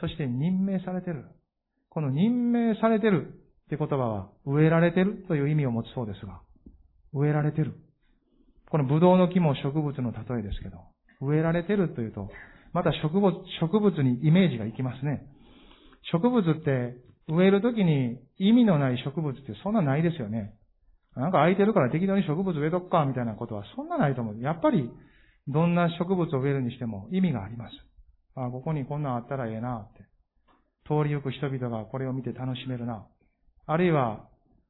そして任命されてる。この任命されてるって言葉は植えられてるという意味を持つそうですが、植えられてる。このブドウの木も植物の例えですけど、植えられてるというと、また植物、植物にイメージがいきますね。植物って植えるときに意味のない植物ってそんなないですよね。なんか空いてるから適当に植物植えとくかみたいなことはそんなないと思う。やっぱりどんな植物を植えるにしても意味があります。あ、ここにこんなんあったらええなって。通りゆく人々がこれを見て楽しめるな。あるいは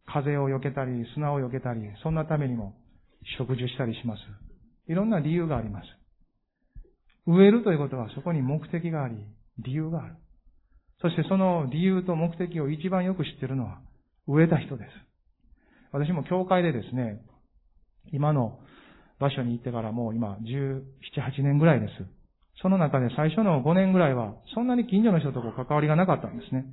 風を避けたり砂を避けたり、そんなためにも植樹したりします。いろんな理由があります。植えるということはそこに目的があり、理由がある。そしてその理由と目的を一番よく知っているのは植えた人です。私も教会でですね、今の場所に行ってからもう今17、8年ぐらいです。その中で最初の5年ぐらいはそんなに近所の人とこう関わりがなかったんですね。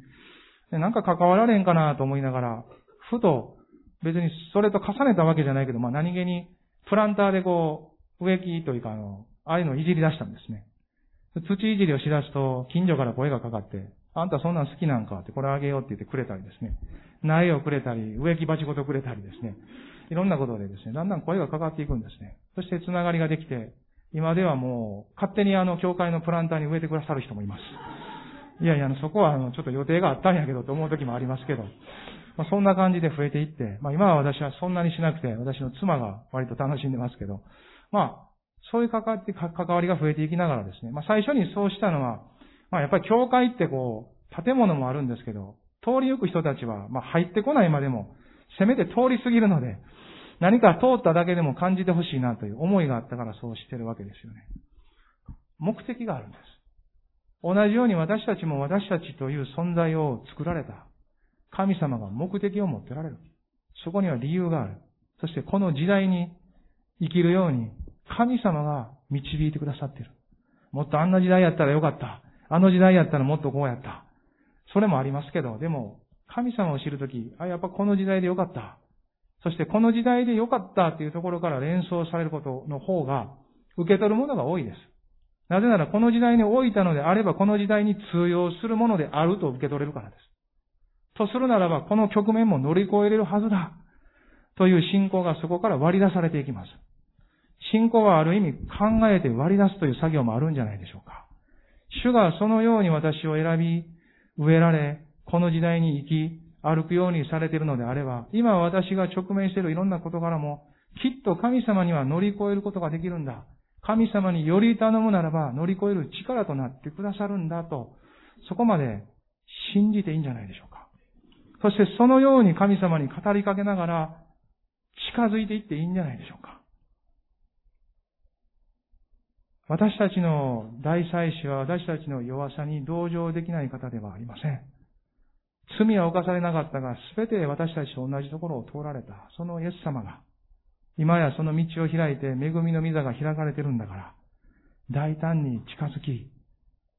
でなんか関わられんかなと思いながら、ふと別にそれと重ねたわけじゃないけど、まあ何気にプランターでこう植木というかあの、ああいうのをいじり出したんですね。土いじりをしだすと近所から声がかかって、あんたそんなん好きなんか？ってこれあげようって言ってくれたりですね。苗をくれたり、植木鉢ごとくれたりですね。いろんなことでですね、だんだん声がかかっていくんですね。そしてつながりができて、今ではもう、勝手にあの、教会のプランターに植えてくださる人もいます。いやいや、あの、そこはあの、ちょっと予定があったんやけどと思う時もありますけど、まあ、そんな感じで増えていって、まあ今は私はそんなにしなくて、私の妻が割と楽しんでますけど、まあ、そういう関わり関わりが増えていきながらですね、まあ最初にそうしたのは、まあやっぱり教会ってこう、建物もあるんですけど、通り行く人たちは、まあ入ってこないまでも、せめて通り過ぎるので、何か通っただけでも感じてほしいなという思いがあったからそうしてるわけですよね。目的があるんです。同じように私たちも私たちという存在を作られた神様が目的を持ってられる。そこには理由がある。そしてこの時代に生きるように神様が導いてくださっている。もっとあんな時代やったらよかった。あの時代やったらもっとこうやった。それもありますけど、でも神様を知るとき、あ、やっぱこの時代でよかった。そしてこの時代で良かったというところから連想されることの方が受け取るものが多いです。なぜならこの時代に置いたのであればこの時代に通用するものであると受け取れるからです。とするならばこの局面も乗り越えれるはずだという信仰がそこから割り出されていきます。信仰はある意味考えて割り出すという作業もあるんじゃないでしょうか。主がそのように私を選び、植えられ、この時代に生き、歩くようにされているのであれば、今私が直面しているいろんな事柄も、きっと神様には乗り越えることができるんだ。神様により頼むならば乗り越える力となってくださるんだと、そこまで信じていいんじゃないでしょうか。そしてそのように神様に語りかけながら近づいていっていいんじゃないでしょうか。私たちの大祭司は私たちの弱さに同情できない方ではありません。罪は犯されなかったが、すべて私たちと同じところを通られた、そのイエス様が、今やその道を開いて恵みの御座が開かれてるんだから、大胆に近づき、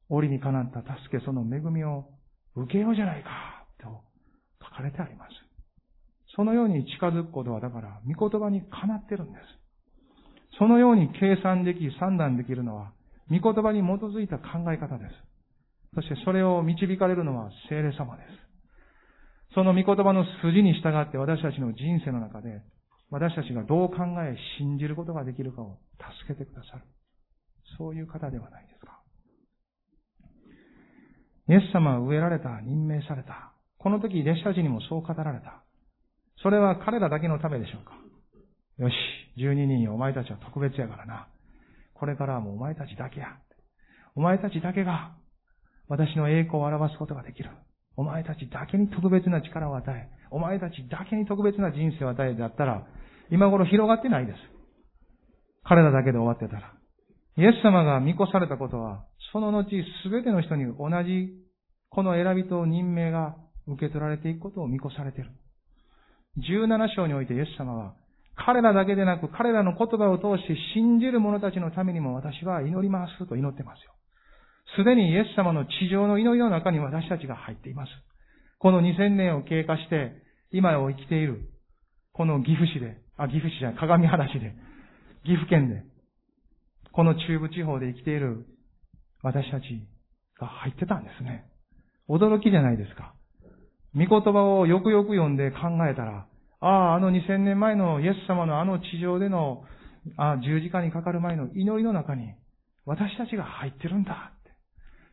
折にかなった助け、その恵みを受けようじゃないか、と書かれてあります。そのように近づくことは、だから、御言葉にかなってるんです。そのように計算でき、算段できるのは、御言葉に基づいた考え方です。そしてそれを導かれるのは聖霊様です。その御言葉の筋に従って私たちの人生の中で、私たちがどう考え、信じることができるかを助けてくださる。そういう方ではないですか。イエス様は植えられた、任命された。この時、弟子たちにもそう語られた。それは彼らだけのためでしょうかよし、12人お前たちは特別やからな。これからはもうお前たちだけや。お前たちだけが私の栄光を表すことができる。お前たちだけに特別な力を与え、お前たちだけに特別な人生を与えだったら、今頃広がってないです。彼らだけで終わってたら。イエス様が見越されたことは、その後すべての人に同じこの選びと任命が受け取られていくことを見越されている。17章においてイエス様は、彼らだけでなく彼らの言葉を通して信じる者たちのためにも私は祈りますと祈ってますよ。すでにイエス様の地上の祈りの中に私たちが入っています。この2000年を経過して、今を生きている、この岐阜市で、あ、岐阜市じゃない、鏡原市で、岐阜県で、この中部地方で生きている私たちが入ってたんですね。驚きじゃないですか。御言葉をよくよく読んで考えたら、ああ、あの2000年前のイエス様のあの地上でのあ十字架にかかる前の祈りの中に私たちが入ってるんだって。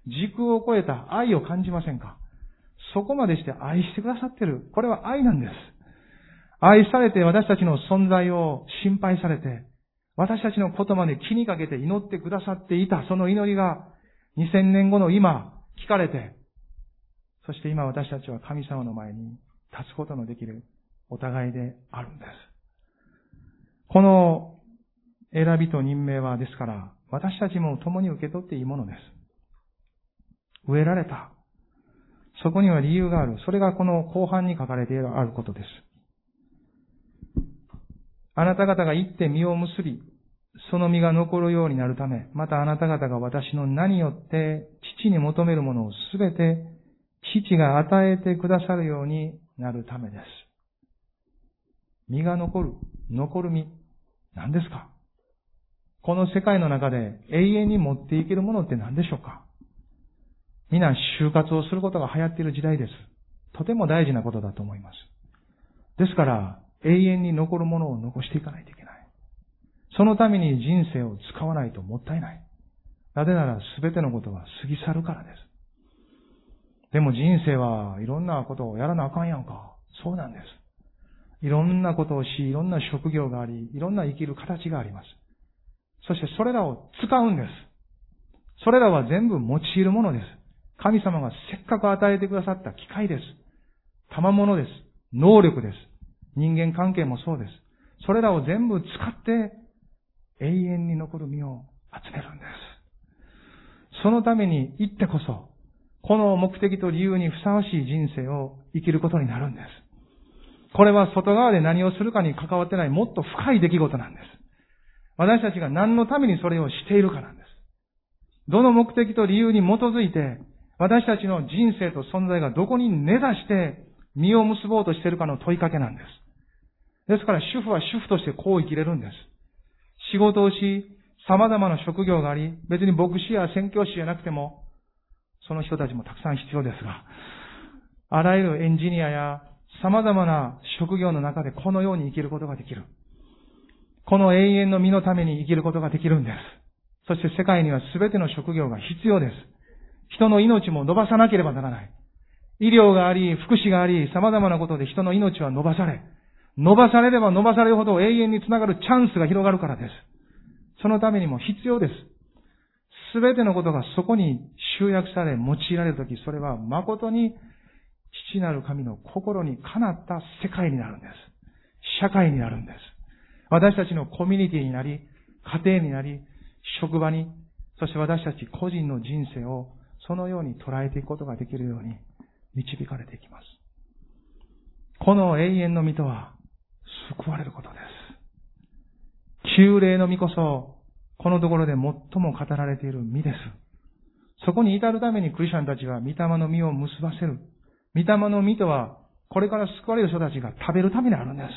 時空を超えた愛を感じませんか？そこまでして愛してくださってる。これは愛なんです。愛されて私たちの存在を心配されて、私たちのことまで気にかけて祈ってくださっていたその祈りが2000年後の今聞かれて、そして今私たちは神様の前に立つことのできるお互いであるんです。この選びと任命はですから、私たちも共に受け取っていいものです。植えられた。そこには理由がある。それがこの後半に書かれているあることです。あなた方が行って実を結び、その実が残るようになるため、またあなた方が私の名によって父に求めるものをすべて父が与えてくださるようになるためです。身が残る、残る身。何ですか？この世界の中で永遠に持っていけるものって何でしょうか？皆就活をすることが流行っている時代です。とても大事なことだと思います。ですから、永遠に残るものを残していかないといけない。そのために人生を使わないともったいない。なぜなら全てのことは過ぎ去るからです。でも人生はいろんなことをやらなあかんやんか。そうなんです。いろんなことをし、いろんな職業があり、いろんな生きる形があります。そしてそれらを使うんです。それらは全部用いるものです。神様がせっかく与えてくださった機械です。賜物です。能力です。人間関係もそうです。それらを全部使って永遠に残る身を集めるんです。そのために行ってこそこの目的と理由にふさわしい人生を生きることになるんです。これは外側で何をするかに関わってないもっと深い出来事なんです。私たちが何のためにそれをしているかなんです。どの目的と理由に基づいて、私たちの人生と存在がどこに根ざして身を結ぼうとしているかの問いかけなんです。ですから主婦は主婦としてこう生きれるんです。仕事をし、様々な職業があり、別に牧師や宣教師じゃなくても、その人たちもたくさん必要ですが、あらゆるエンジニアや様々な職業の中でこのように生きることができる。この永遠の身のために生きることができるんです。そして世界には全ての職業が必要です。人の命も伸ばさなければならない。医療があり、福祉があり、様々なことで人の命は伸ばされ、伸ばされれば伸ばされるほど永遠につながるチャンスが広がるからです。そのためにも必要です。すべてのことがそこに集約され、用いられるとき、それは誠に父なる神の心にかなった世界になるんです。社会になるんです。私たちのコミュニティになり、家庭になり、職場に、そして私たち個人の人生をそのように捉えていくことができるように導かれていきます。この永遠の身とは救われることです。旧霊の身こそ、このところで最も語られている身です。そこに至るためにクリスチャンたちは御霊の実を結ばせる。御霊の実とは、これから救われる人たちが食べるためにあるんです。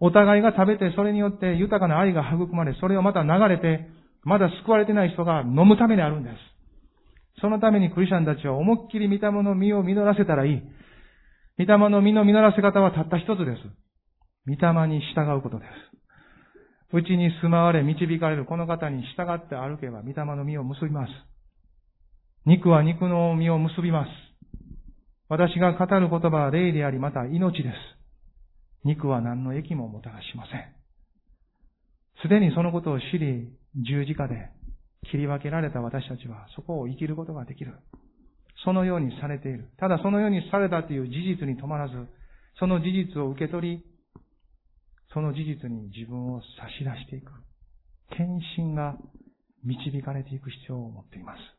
お互いが食べて、それによって豊かな愛が育まれ、それをまた流れて、まだ救われてない人が飲むためにあるんです。そのためにクリスチャンたちは思いっきり御霊の実を実らせたらいい。御霊の実の実らせ方はたった一つです。御霊に従うことです。うちに住まわれ導かれるこの方に従って歩けば御霊の実を結びます。肉は肉の実を結びます。私が語る言葉は霊であり、また命です。肉は何の益ももたらしません。すでにそのことを知り、十字架で切り分けられた私たちはそこを生きることができる。そのようにされている。ただそのようにされたという事実に止まらず、その事実を受け取り、その事実に自分を差し出していく。献身が導かれていく必要を持っています。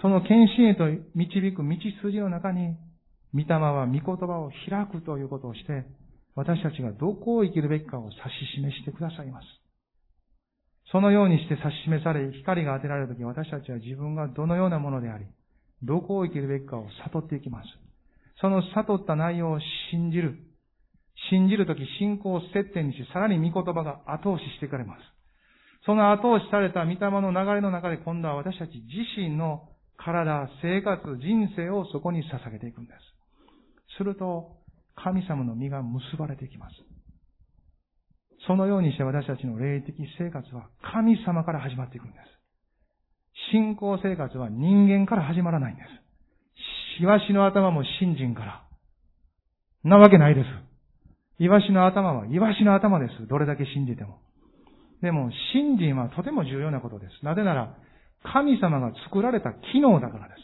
その献身へと導く道筋の中に、御霊は御言葉を開くということをして、私たちがどこを生きるべきかを指し示してくださいます。そのようにして指し示され、光が当てられるとき、私たちは自分がどのようなものであり、どこを生きるべきかを悟っていきます。その悟った内容を信じる。信じるとき信仰を接点にし、さらに御言葉が後押ししてくれます。その後押しされた御霊の流れの中で今度は私たち自身の体、生活、人生をそこに捧げていくんです。すると、神様の実が結ばれていきます。そのようにして私たちの霊的生活は神様から始まっていくんです。信仰生活は人間から始まらないんです。イワシの頭も信心から。なわけないです。イワシの頭はイワシの頭です。どれだけ信じても。でも、信心はとても重要なことです。なぜなら、神様が作られた機能だからです。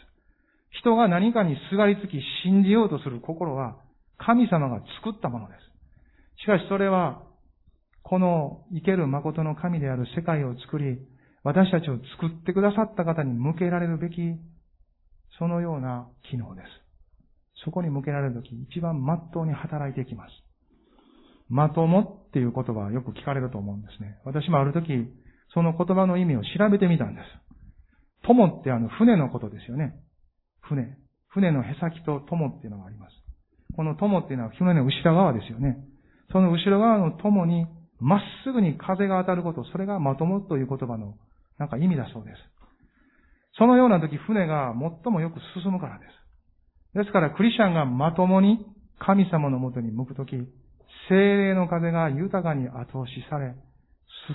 人が何かにすがりつき信じようとする心は、神様が作ったものです。しかしそれは、この生ける誠の神である世界を作り、私たちを作ってくださった方に向けられるべき、そのような機能です。そこに向けられるとき、一番真っ当に働いていきます。まともっていう言葉はよく聞かれると思うんですね。私もあるとき、その言葉の意味を調べてみたんです。友ってあの船のことですよね。船。船のへさきと友っていうのがあります。この友っていうのは船の後ろ側ですよね。その後ろ側の友にまっすぐに風が当たること、それがまともという言葉のなんか意味だそうです。そのような時、船が最もよく進むからです。ですから、クリスチャンがまともに神様のもとに向くとき、精霊の風が豊かに後押しされ、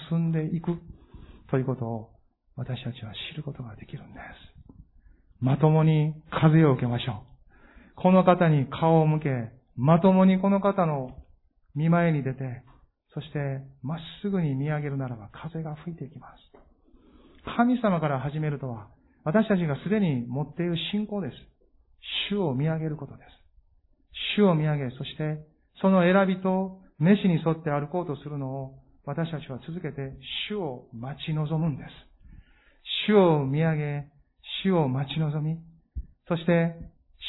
進んでいくということを私たちは知ることができるんです。まともに風を受けましょう。この方に顔を向け、まともにこの方の見前に出て、そしてまっすぐに見上げるならば風が吹いていきます。神様から始めるとは、私たちがすでに持っている信仰です。主を見上げることです。主を見上げ、そしてその選びと飯に沿って歩こうとするのを私たちは続けて主を待ち望むんです。主を見上げ、主を待ち望み、そして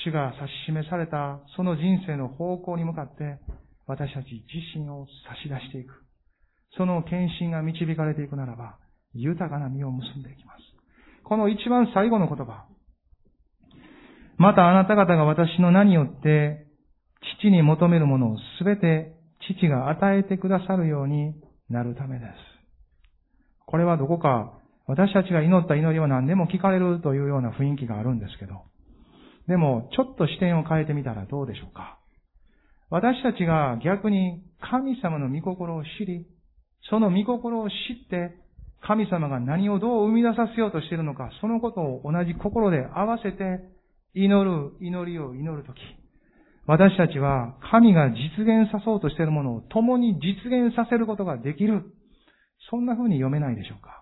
主が指し示されたその人生の方向に向かって私たち自身を差し出していく。その献身が導かれていくならば、豊かな実を結んでいきます。この一番最後の言葉。またあなた方が私の名によって父に求めるものをすべて父が与えてくださるようになるためです。これはどこか私たちが祈った祈りは何でも聞かれるというような雰囲気があるんですけど、でもちょっと視点を変えてみたらどうでしょうか？私たちが逆に神様の御心を知り、その御心を知って神様が何をどう生み出させようとしているのか、そのことを同じ心で合わせて祈る祈りを祈るとき、私たちは神が実現さそうとしているものを共に実現させることができる。そんな風に読めないでしょうか？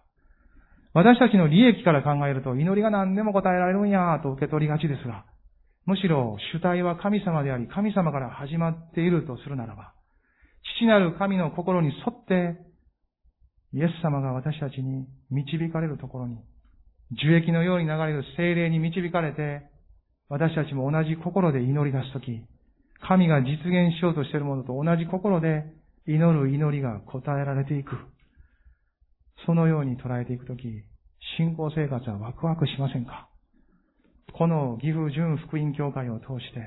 私たちの利益から考えると祈りが何でも答えられるんやと受け取りがちですが、むしろ主体は神様であり、神様から始まっているとするならば、父なる神の心に沿ってイエス様が私たちに導かれるところに、樹液のように流れる精霊に導かれて、私たちも同じ心で祈り出すとき、神が実現しようとしているものと同じ心で祈る祈りが応えられていく。そのように捉えていくとき、信仰生活はワクワクしませんか？この岐阜純福音教会を通して、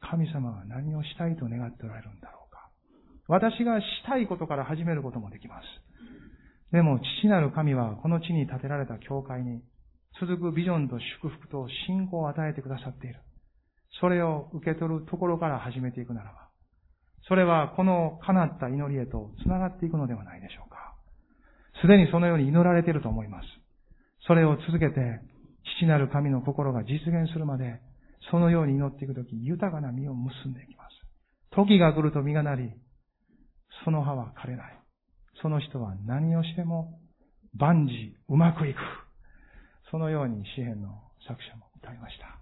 神様は何をしたいと願っておられるんだろうか？私がしたいことから始めることもできます。でも、父なる神はこの地に建てられた教会に続くビジョンと祝福と信仰を与えてくださっている。それを受け取るところから始めていくならば、それはこの叶った祈りへと繋がっていくのではないでしょう。すでにそのように祈られていると思います。それを続けて、父なる神の心が実現するまで、そのように祈っていくとき、豊かな実を結んでいきます。時が来ると実がなり、その葉は枯れない。その人は何をしても万事うまくいく。そのように詩篇の作者も歌いました。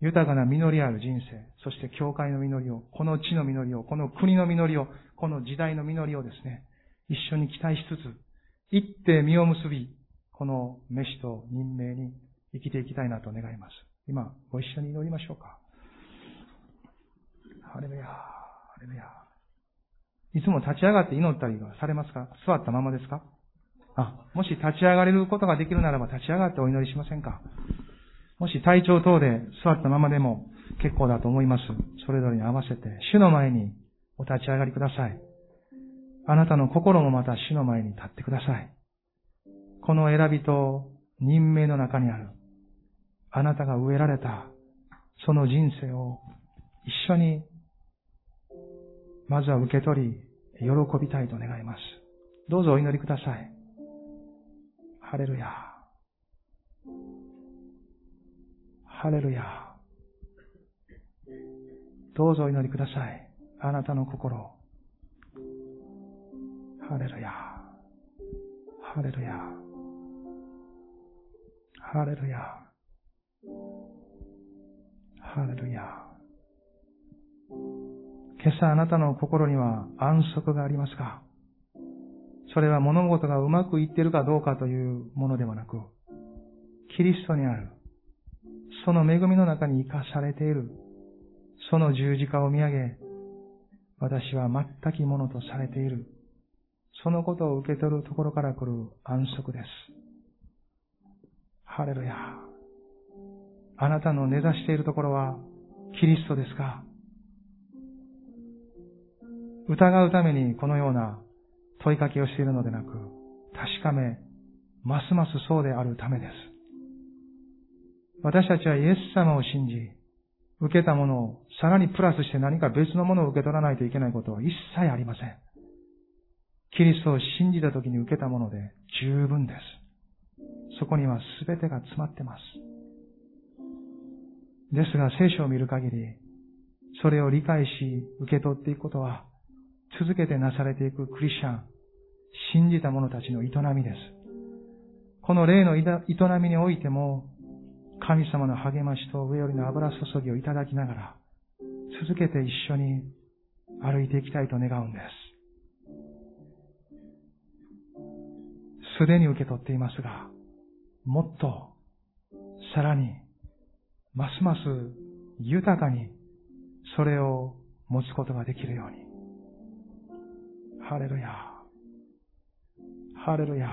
豊かな実りある人生、そして教会の実りを、この地の実りを、この国の実りを、この時代の実りをですね、一緒に期待しつつ、一手実を結び、この飯と任命に生きていきたいなと願います。今、ご一緒に祈りましょうか。ハレルヤ、ハレルヤ。いつも立ち上がって祈ったりはされますか？座ったままですか？あ、もし立ち上がれることができるならば立ち上がってお祈りしませんか？もし体調等で座ったままでも結構だと思います。それぞれに合わせて、主の前にお立ち上がりください。あなたの心もまた主の前に立ってください。この選びと任命の中にある、あなたが植えられた、その人生を一緒に、まずは受け取り、喜びたいと願います。どうぞお祈りください。ハレルヤ。ハレルヤ。どうぞお祈りください。あなたの心。ハレルヤ。ハレルヤ。ハレルヤ。ハレルヤ。今朝あなたの心には安息がありますか？それは物事がうまくいっているかどうかというものではなく、キリストにある、その恵みの中に生かされている、その十字架を見上げ、私は全きものとされている。そのことを受け取るところから来る安息です。ハレルヤ。あなたの根ざしているところはキリストですか？疑うためにこのような問いかけをしているのでなく、確かめ、ますますそうであるためです。私たちはイエス様を信じ、受けたものをさらにプラスして何か別のものを受け取らないといけないことは一切ありません。キリストを信じた時に受けたもので十分です。そこには全てが詰まってます。ですが聖書を見る限り、それを理解し受け取っていくことは続けてなされていくクリスチャン、信じた者たちの営みです。この霊の営みにおいても、神様の励ましと上よりの油注ぎをいただきながら、続けて一緒に歩いていきたいと願うんです。すでに受け取っていますが、もっと、さらに、ますます豊かに、それを持つことができるように、ハレルヤ。ハレルヤ。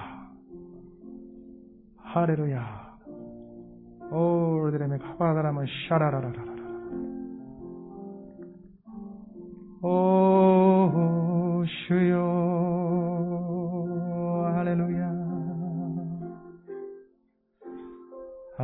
ハレルヤ。オールデレメカパダラムシャララララララ。おー、主よ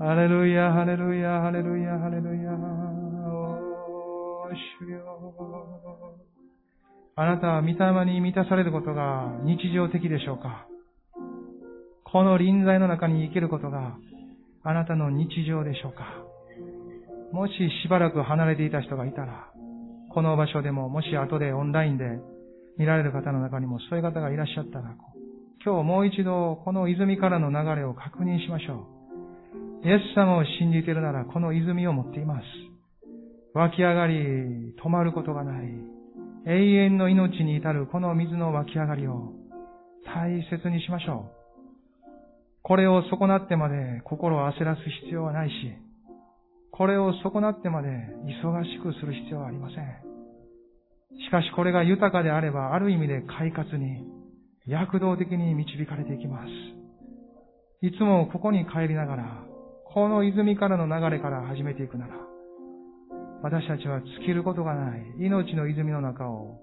ハレルヤハレルヤハレルヤハレルヤお主よあなたは御霊に満たされることが日常的でしょうか？この臨在の中に生きることがあなたの日常でしょうか？もししばらく離れていた人がいたら、この場所でも、もし後でオンラインで見られる方の中にもそういう方がいらっしゃったら、今日もう一度この泉からの流れを確認しましょう。イエス様を信じているならこの泉を持っています。湧き上がり、止まることがない。永遠の命に至るこの水の湧き上がりを大切にしましょう。これを損なってまで心を焦らす必要はないし、これを損なってまで忙しくする必要はありません。しかしこれが豊かであれば、ある意味で快活に、躍動的に導かれていきます。いつもここに帰りながら、この泉からの流れから始めていくなら、私たちは尽きることがない命の泉の中を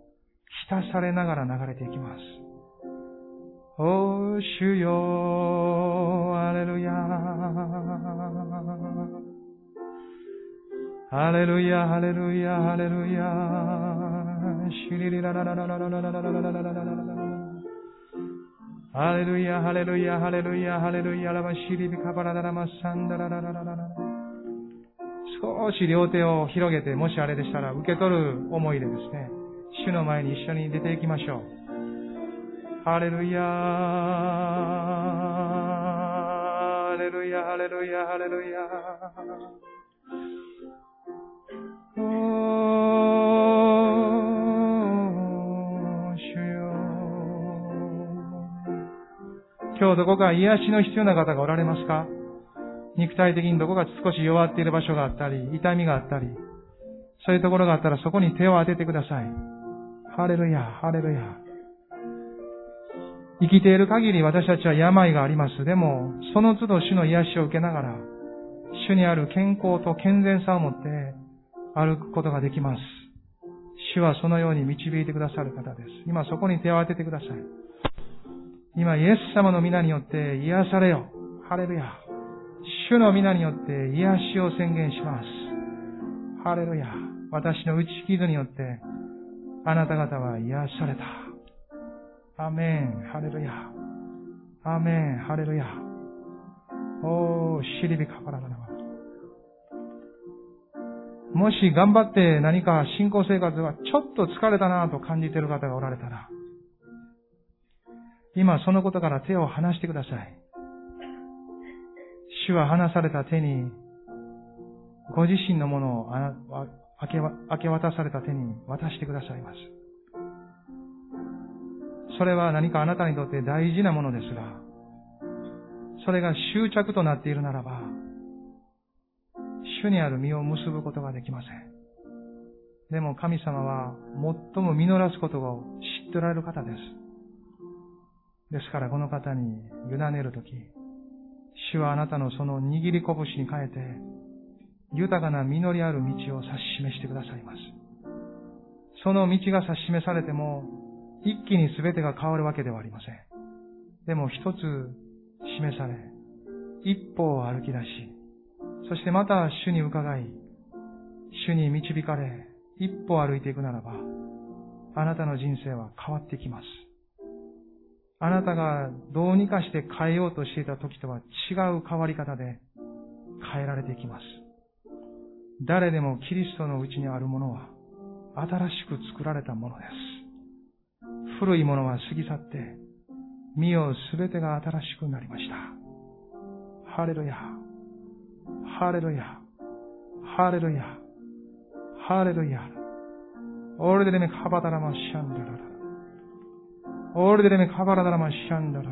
浸されながら流れていきます。お主よ、アレルヤ。ハレルヤ、ハレルヤ、ハレルヤ。シリリラララララララララララララララハレルヤ、ハレルヤ、ハレルヤ、ハレルヤ、ラバシリビカバラダラマサンダララララララ少し両手を広げて、もしあれでしたら受け取る思いでですね、主の前に一緒に出ていきましょう。ハレルヤハレルヤハレルヤハレルヤ今日どこか癒しの必要な方がおられますか？肉体的にどこか少し弱っている場所があったり、痛みがあったり、そういうところがあったらそこに手を当ててください。ハレルヤ、ハレルヤ。生きている限り私たちは病があります。でも、その都度主の癒しを受けながら、主にある健康と健全さを持って歩くことができます。主はそのように導いてくださる方です。今そこに手を当ててください。今、イエス様の皆によって癒されよ。ハレルヤ。主の皆によって癒しを宣言します。ハレルヤ。私の打ち傷によって、あなた方は癒された。アメン、ハレルヤ。アメン、ハレルヤ。おー、シリビカパラララもし頑張って何か信仰生活はちょっと疲れたなと感じている方がおられたら、今そのことから手を離してください。主は離された手に、ご自身のものを明け渡された手に渡してくださいます。それは何かあなたにとって大事なものですが、それが執着となっているならば、主にある実を結ぶことができません。でも神様は最も実らすことを知っておられる方です。ですからこの方に委ねるとき、主はあなたのその握り拳に変えて、豊かな実りある道を指し示してくださいます。その道が指し示されても、一気に全てが変わるわけではありません。でも一つ示され、一歩を歩き出し、そしてまた主に伺い、主に導かれ、一歩歩いていくならば、あなたの人生は変わってきます。あなたがどうにかして変えようとしていた時とは違う変わり方で変えられていきます。誰でもキリストのうちにあるものは新しく作られたものです。古いものは過ぎ去って、身よすべてが新しくなりました。ハレルヤ。ハレルヤ。ハレルヤ。ハレルヤ。オールデレメカバダラマシャンダララ。オールデレメカバラダラマシャンダララ。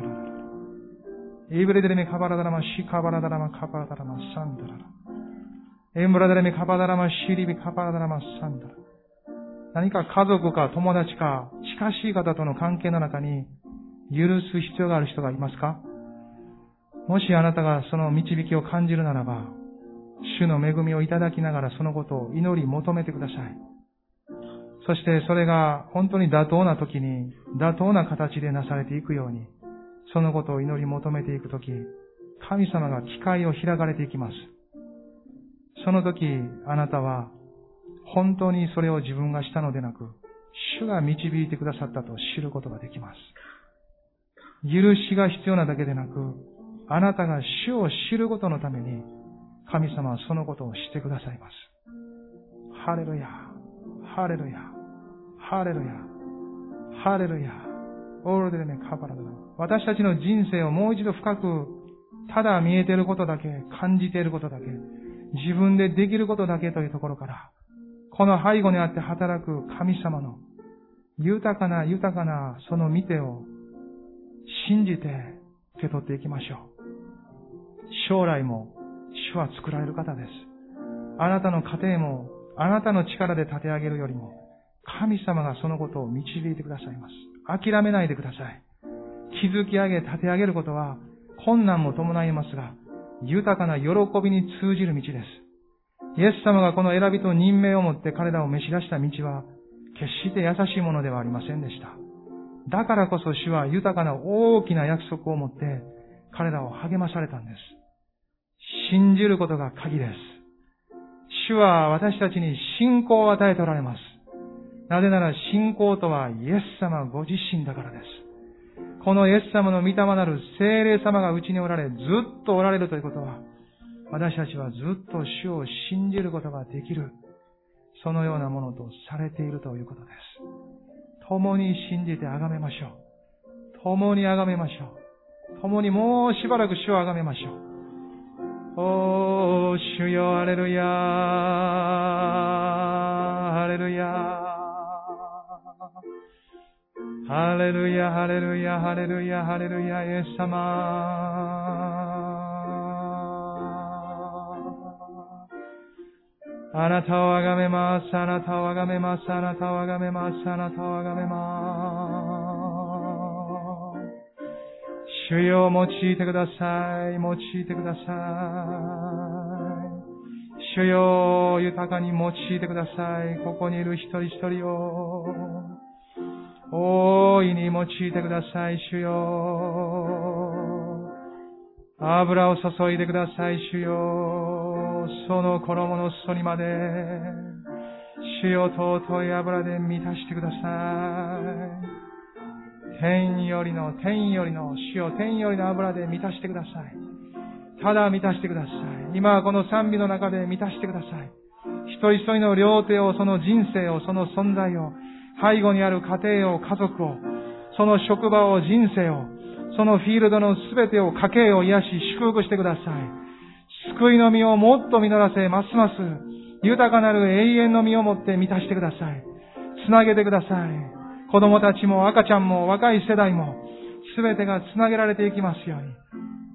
イブレデレメカバラダラマシカバラダラマカバラダラマサンダララ。エンブラデレメカバダラマシリビカバラダラマサンダラ。何か家族か友達か近しい方との関係の中に許す必要がある人がいますかもしあなたがその導きを感じるならば、主の恵みをいただきながらそのことを祈り求めてください。そしてそれが本当に妥当な時に妥当な形でなされていくように、そのことを祈り求めていく時、神様が機会を開かれていきます。その時、あなたは本当にそれを自分がしたのでなく、主が導いてくださったと知ることができます。許しが必要なだけでなく、あなたが主を知ることのために、神様はそのことをしてくださいます。ハレルヤ、ハレルヤ、ハレルヤ、ハレルヤ、オールデメカバラダ私たちの人生をもう一度深く、ただ見えていることだけ、感じていることだけ、自分でできることだけというところから、この背後にあって働く神様の豊かな豊かなその見てを信じて受け取っていきましょう。将来も主は作られる方です。あなたの家庭もあなたの力で立て上げるよりも神様がそのことを導いてくださいます。諦めないでください。築き上げ、立て上げることは困難も伴いますが、豊かな喜びに通じる道です。イエス様がこの選びと任命をもって彼らを召し出した道は、決して優しいものではありませんでした。だからこそ主は豊かな大きな約束を持って彼らを励まされたんです。信じることが鍵です。主は私たちに信仰を与えておられます。なぜなら信仰とはイエス様ご自身だからです。このイエス様の御霊なる精霊様がうちにおられ、ずっとおられるということは、私たちはずっと主を信じることができる、そのようなものとされているということです。共に信じて崇めましょう。共に崇めましょう。共にもうしばらく主を崇めましょう。おー、主よ、ハレルヤハレルヤーハレルヤ、ハレルヤ、ハレルヤ、ハレルヤ、イエス様。あなたをあがめます、あなたをあがめます、あなたをあがめます、あなたをあがめます。主よ用いてください。用いてください。主よ豊かに用いてください。ここにいる一人一人を、大いに用いてください。主よ油を注いでください。主よその衣の裾にまで、主よ尊い油で満たしてください。天よりの、天よりの、主よ天よりの油で満たしてください。ただ満たしてください。今はこの賛美の中で満たしてください。一人一人の両手を、その人生を、その存在を、背後にある家庭を、家族を、その職場を、人生を、そのフィールドのすべてを、家計を癒し、祝福してください。救いの実をもっと実らせ、ますます豊かなる永遠の実をもって満たしてください。つなげてください。子供たちも赤ちゃんも若い世代も全てが繋げられていきますように。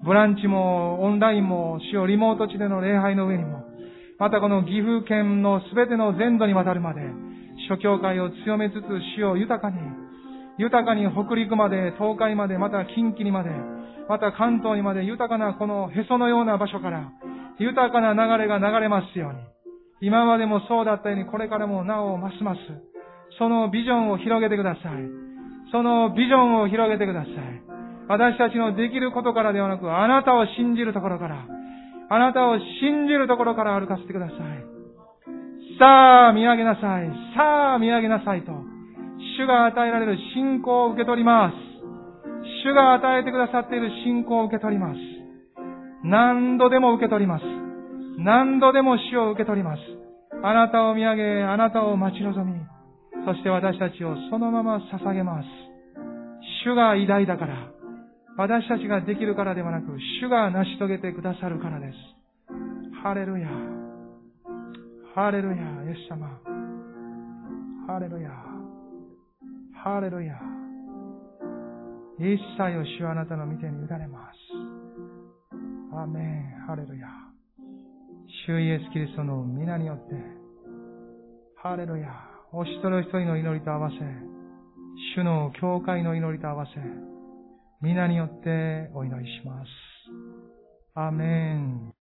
ブランチもオンラインも主をリモート地での礼拝の上にも、またこの岐阜県の全ての全土にわたるまで、諸教会を強めつつ主を豊かに、豊かに北陸まで、東海まで、また近畿にまで、また関東にまで豊かなこのへそのような場所から、豊かな流れが流れますように。今までもそうだったように、これからもなおますます、そのビジョンを広げてください。そのビジョンを広げてください。私たちのできることからではなく、あなたを信じるところから、あなたを信じるところから歩かせてください。さあ、見上げなさい。さあ、見上げなさいと。主が与えられる信仰を受け取ります。主が与えてくださっている信仰を受け取ります。何度でも受け取ります。何度でも主を受け取ります。あなたを見上げ、あなたを待ち望み、そして私たちをそのまま捧げます。主が偉大だから、私たちができるからではなく、主が成し遂げてくださるからです。ハレルヤ。ハレルヤ、イエス様。ハレルヤ。ハレルヤ。一切を主はあなたの御手に委ねます。アメン。ハレルヤ。主イエスキリストの皆によって、ハレルヤ。お一人一人の祈りと合わせ、主の教会の祈りと合わせ、皆によってお祈りします。アメン。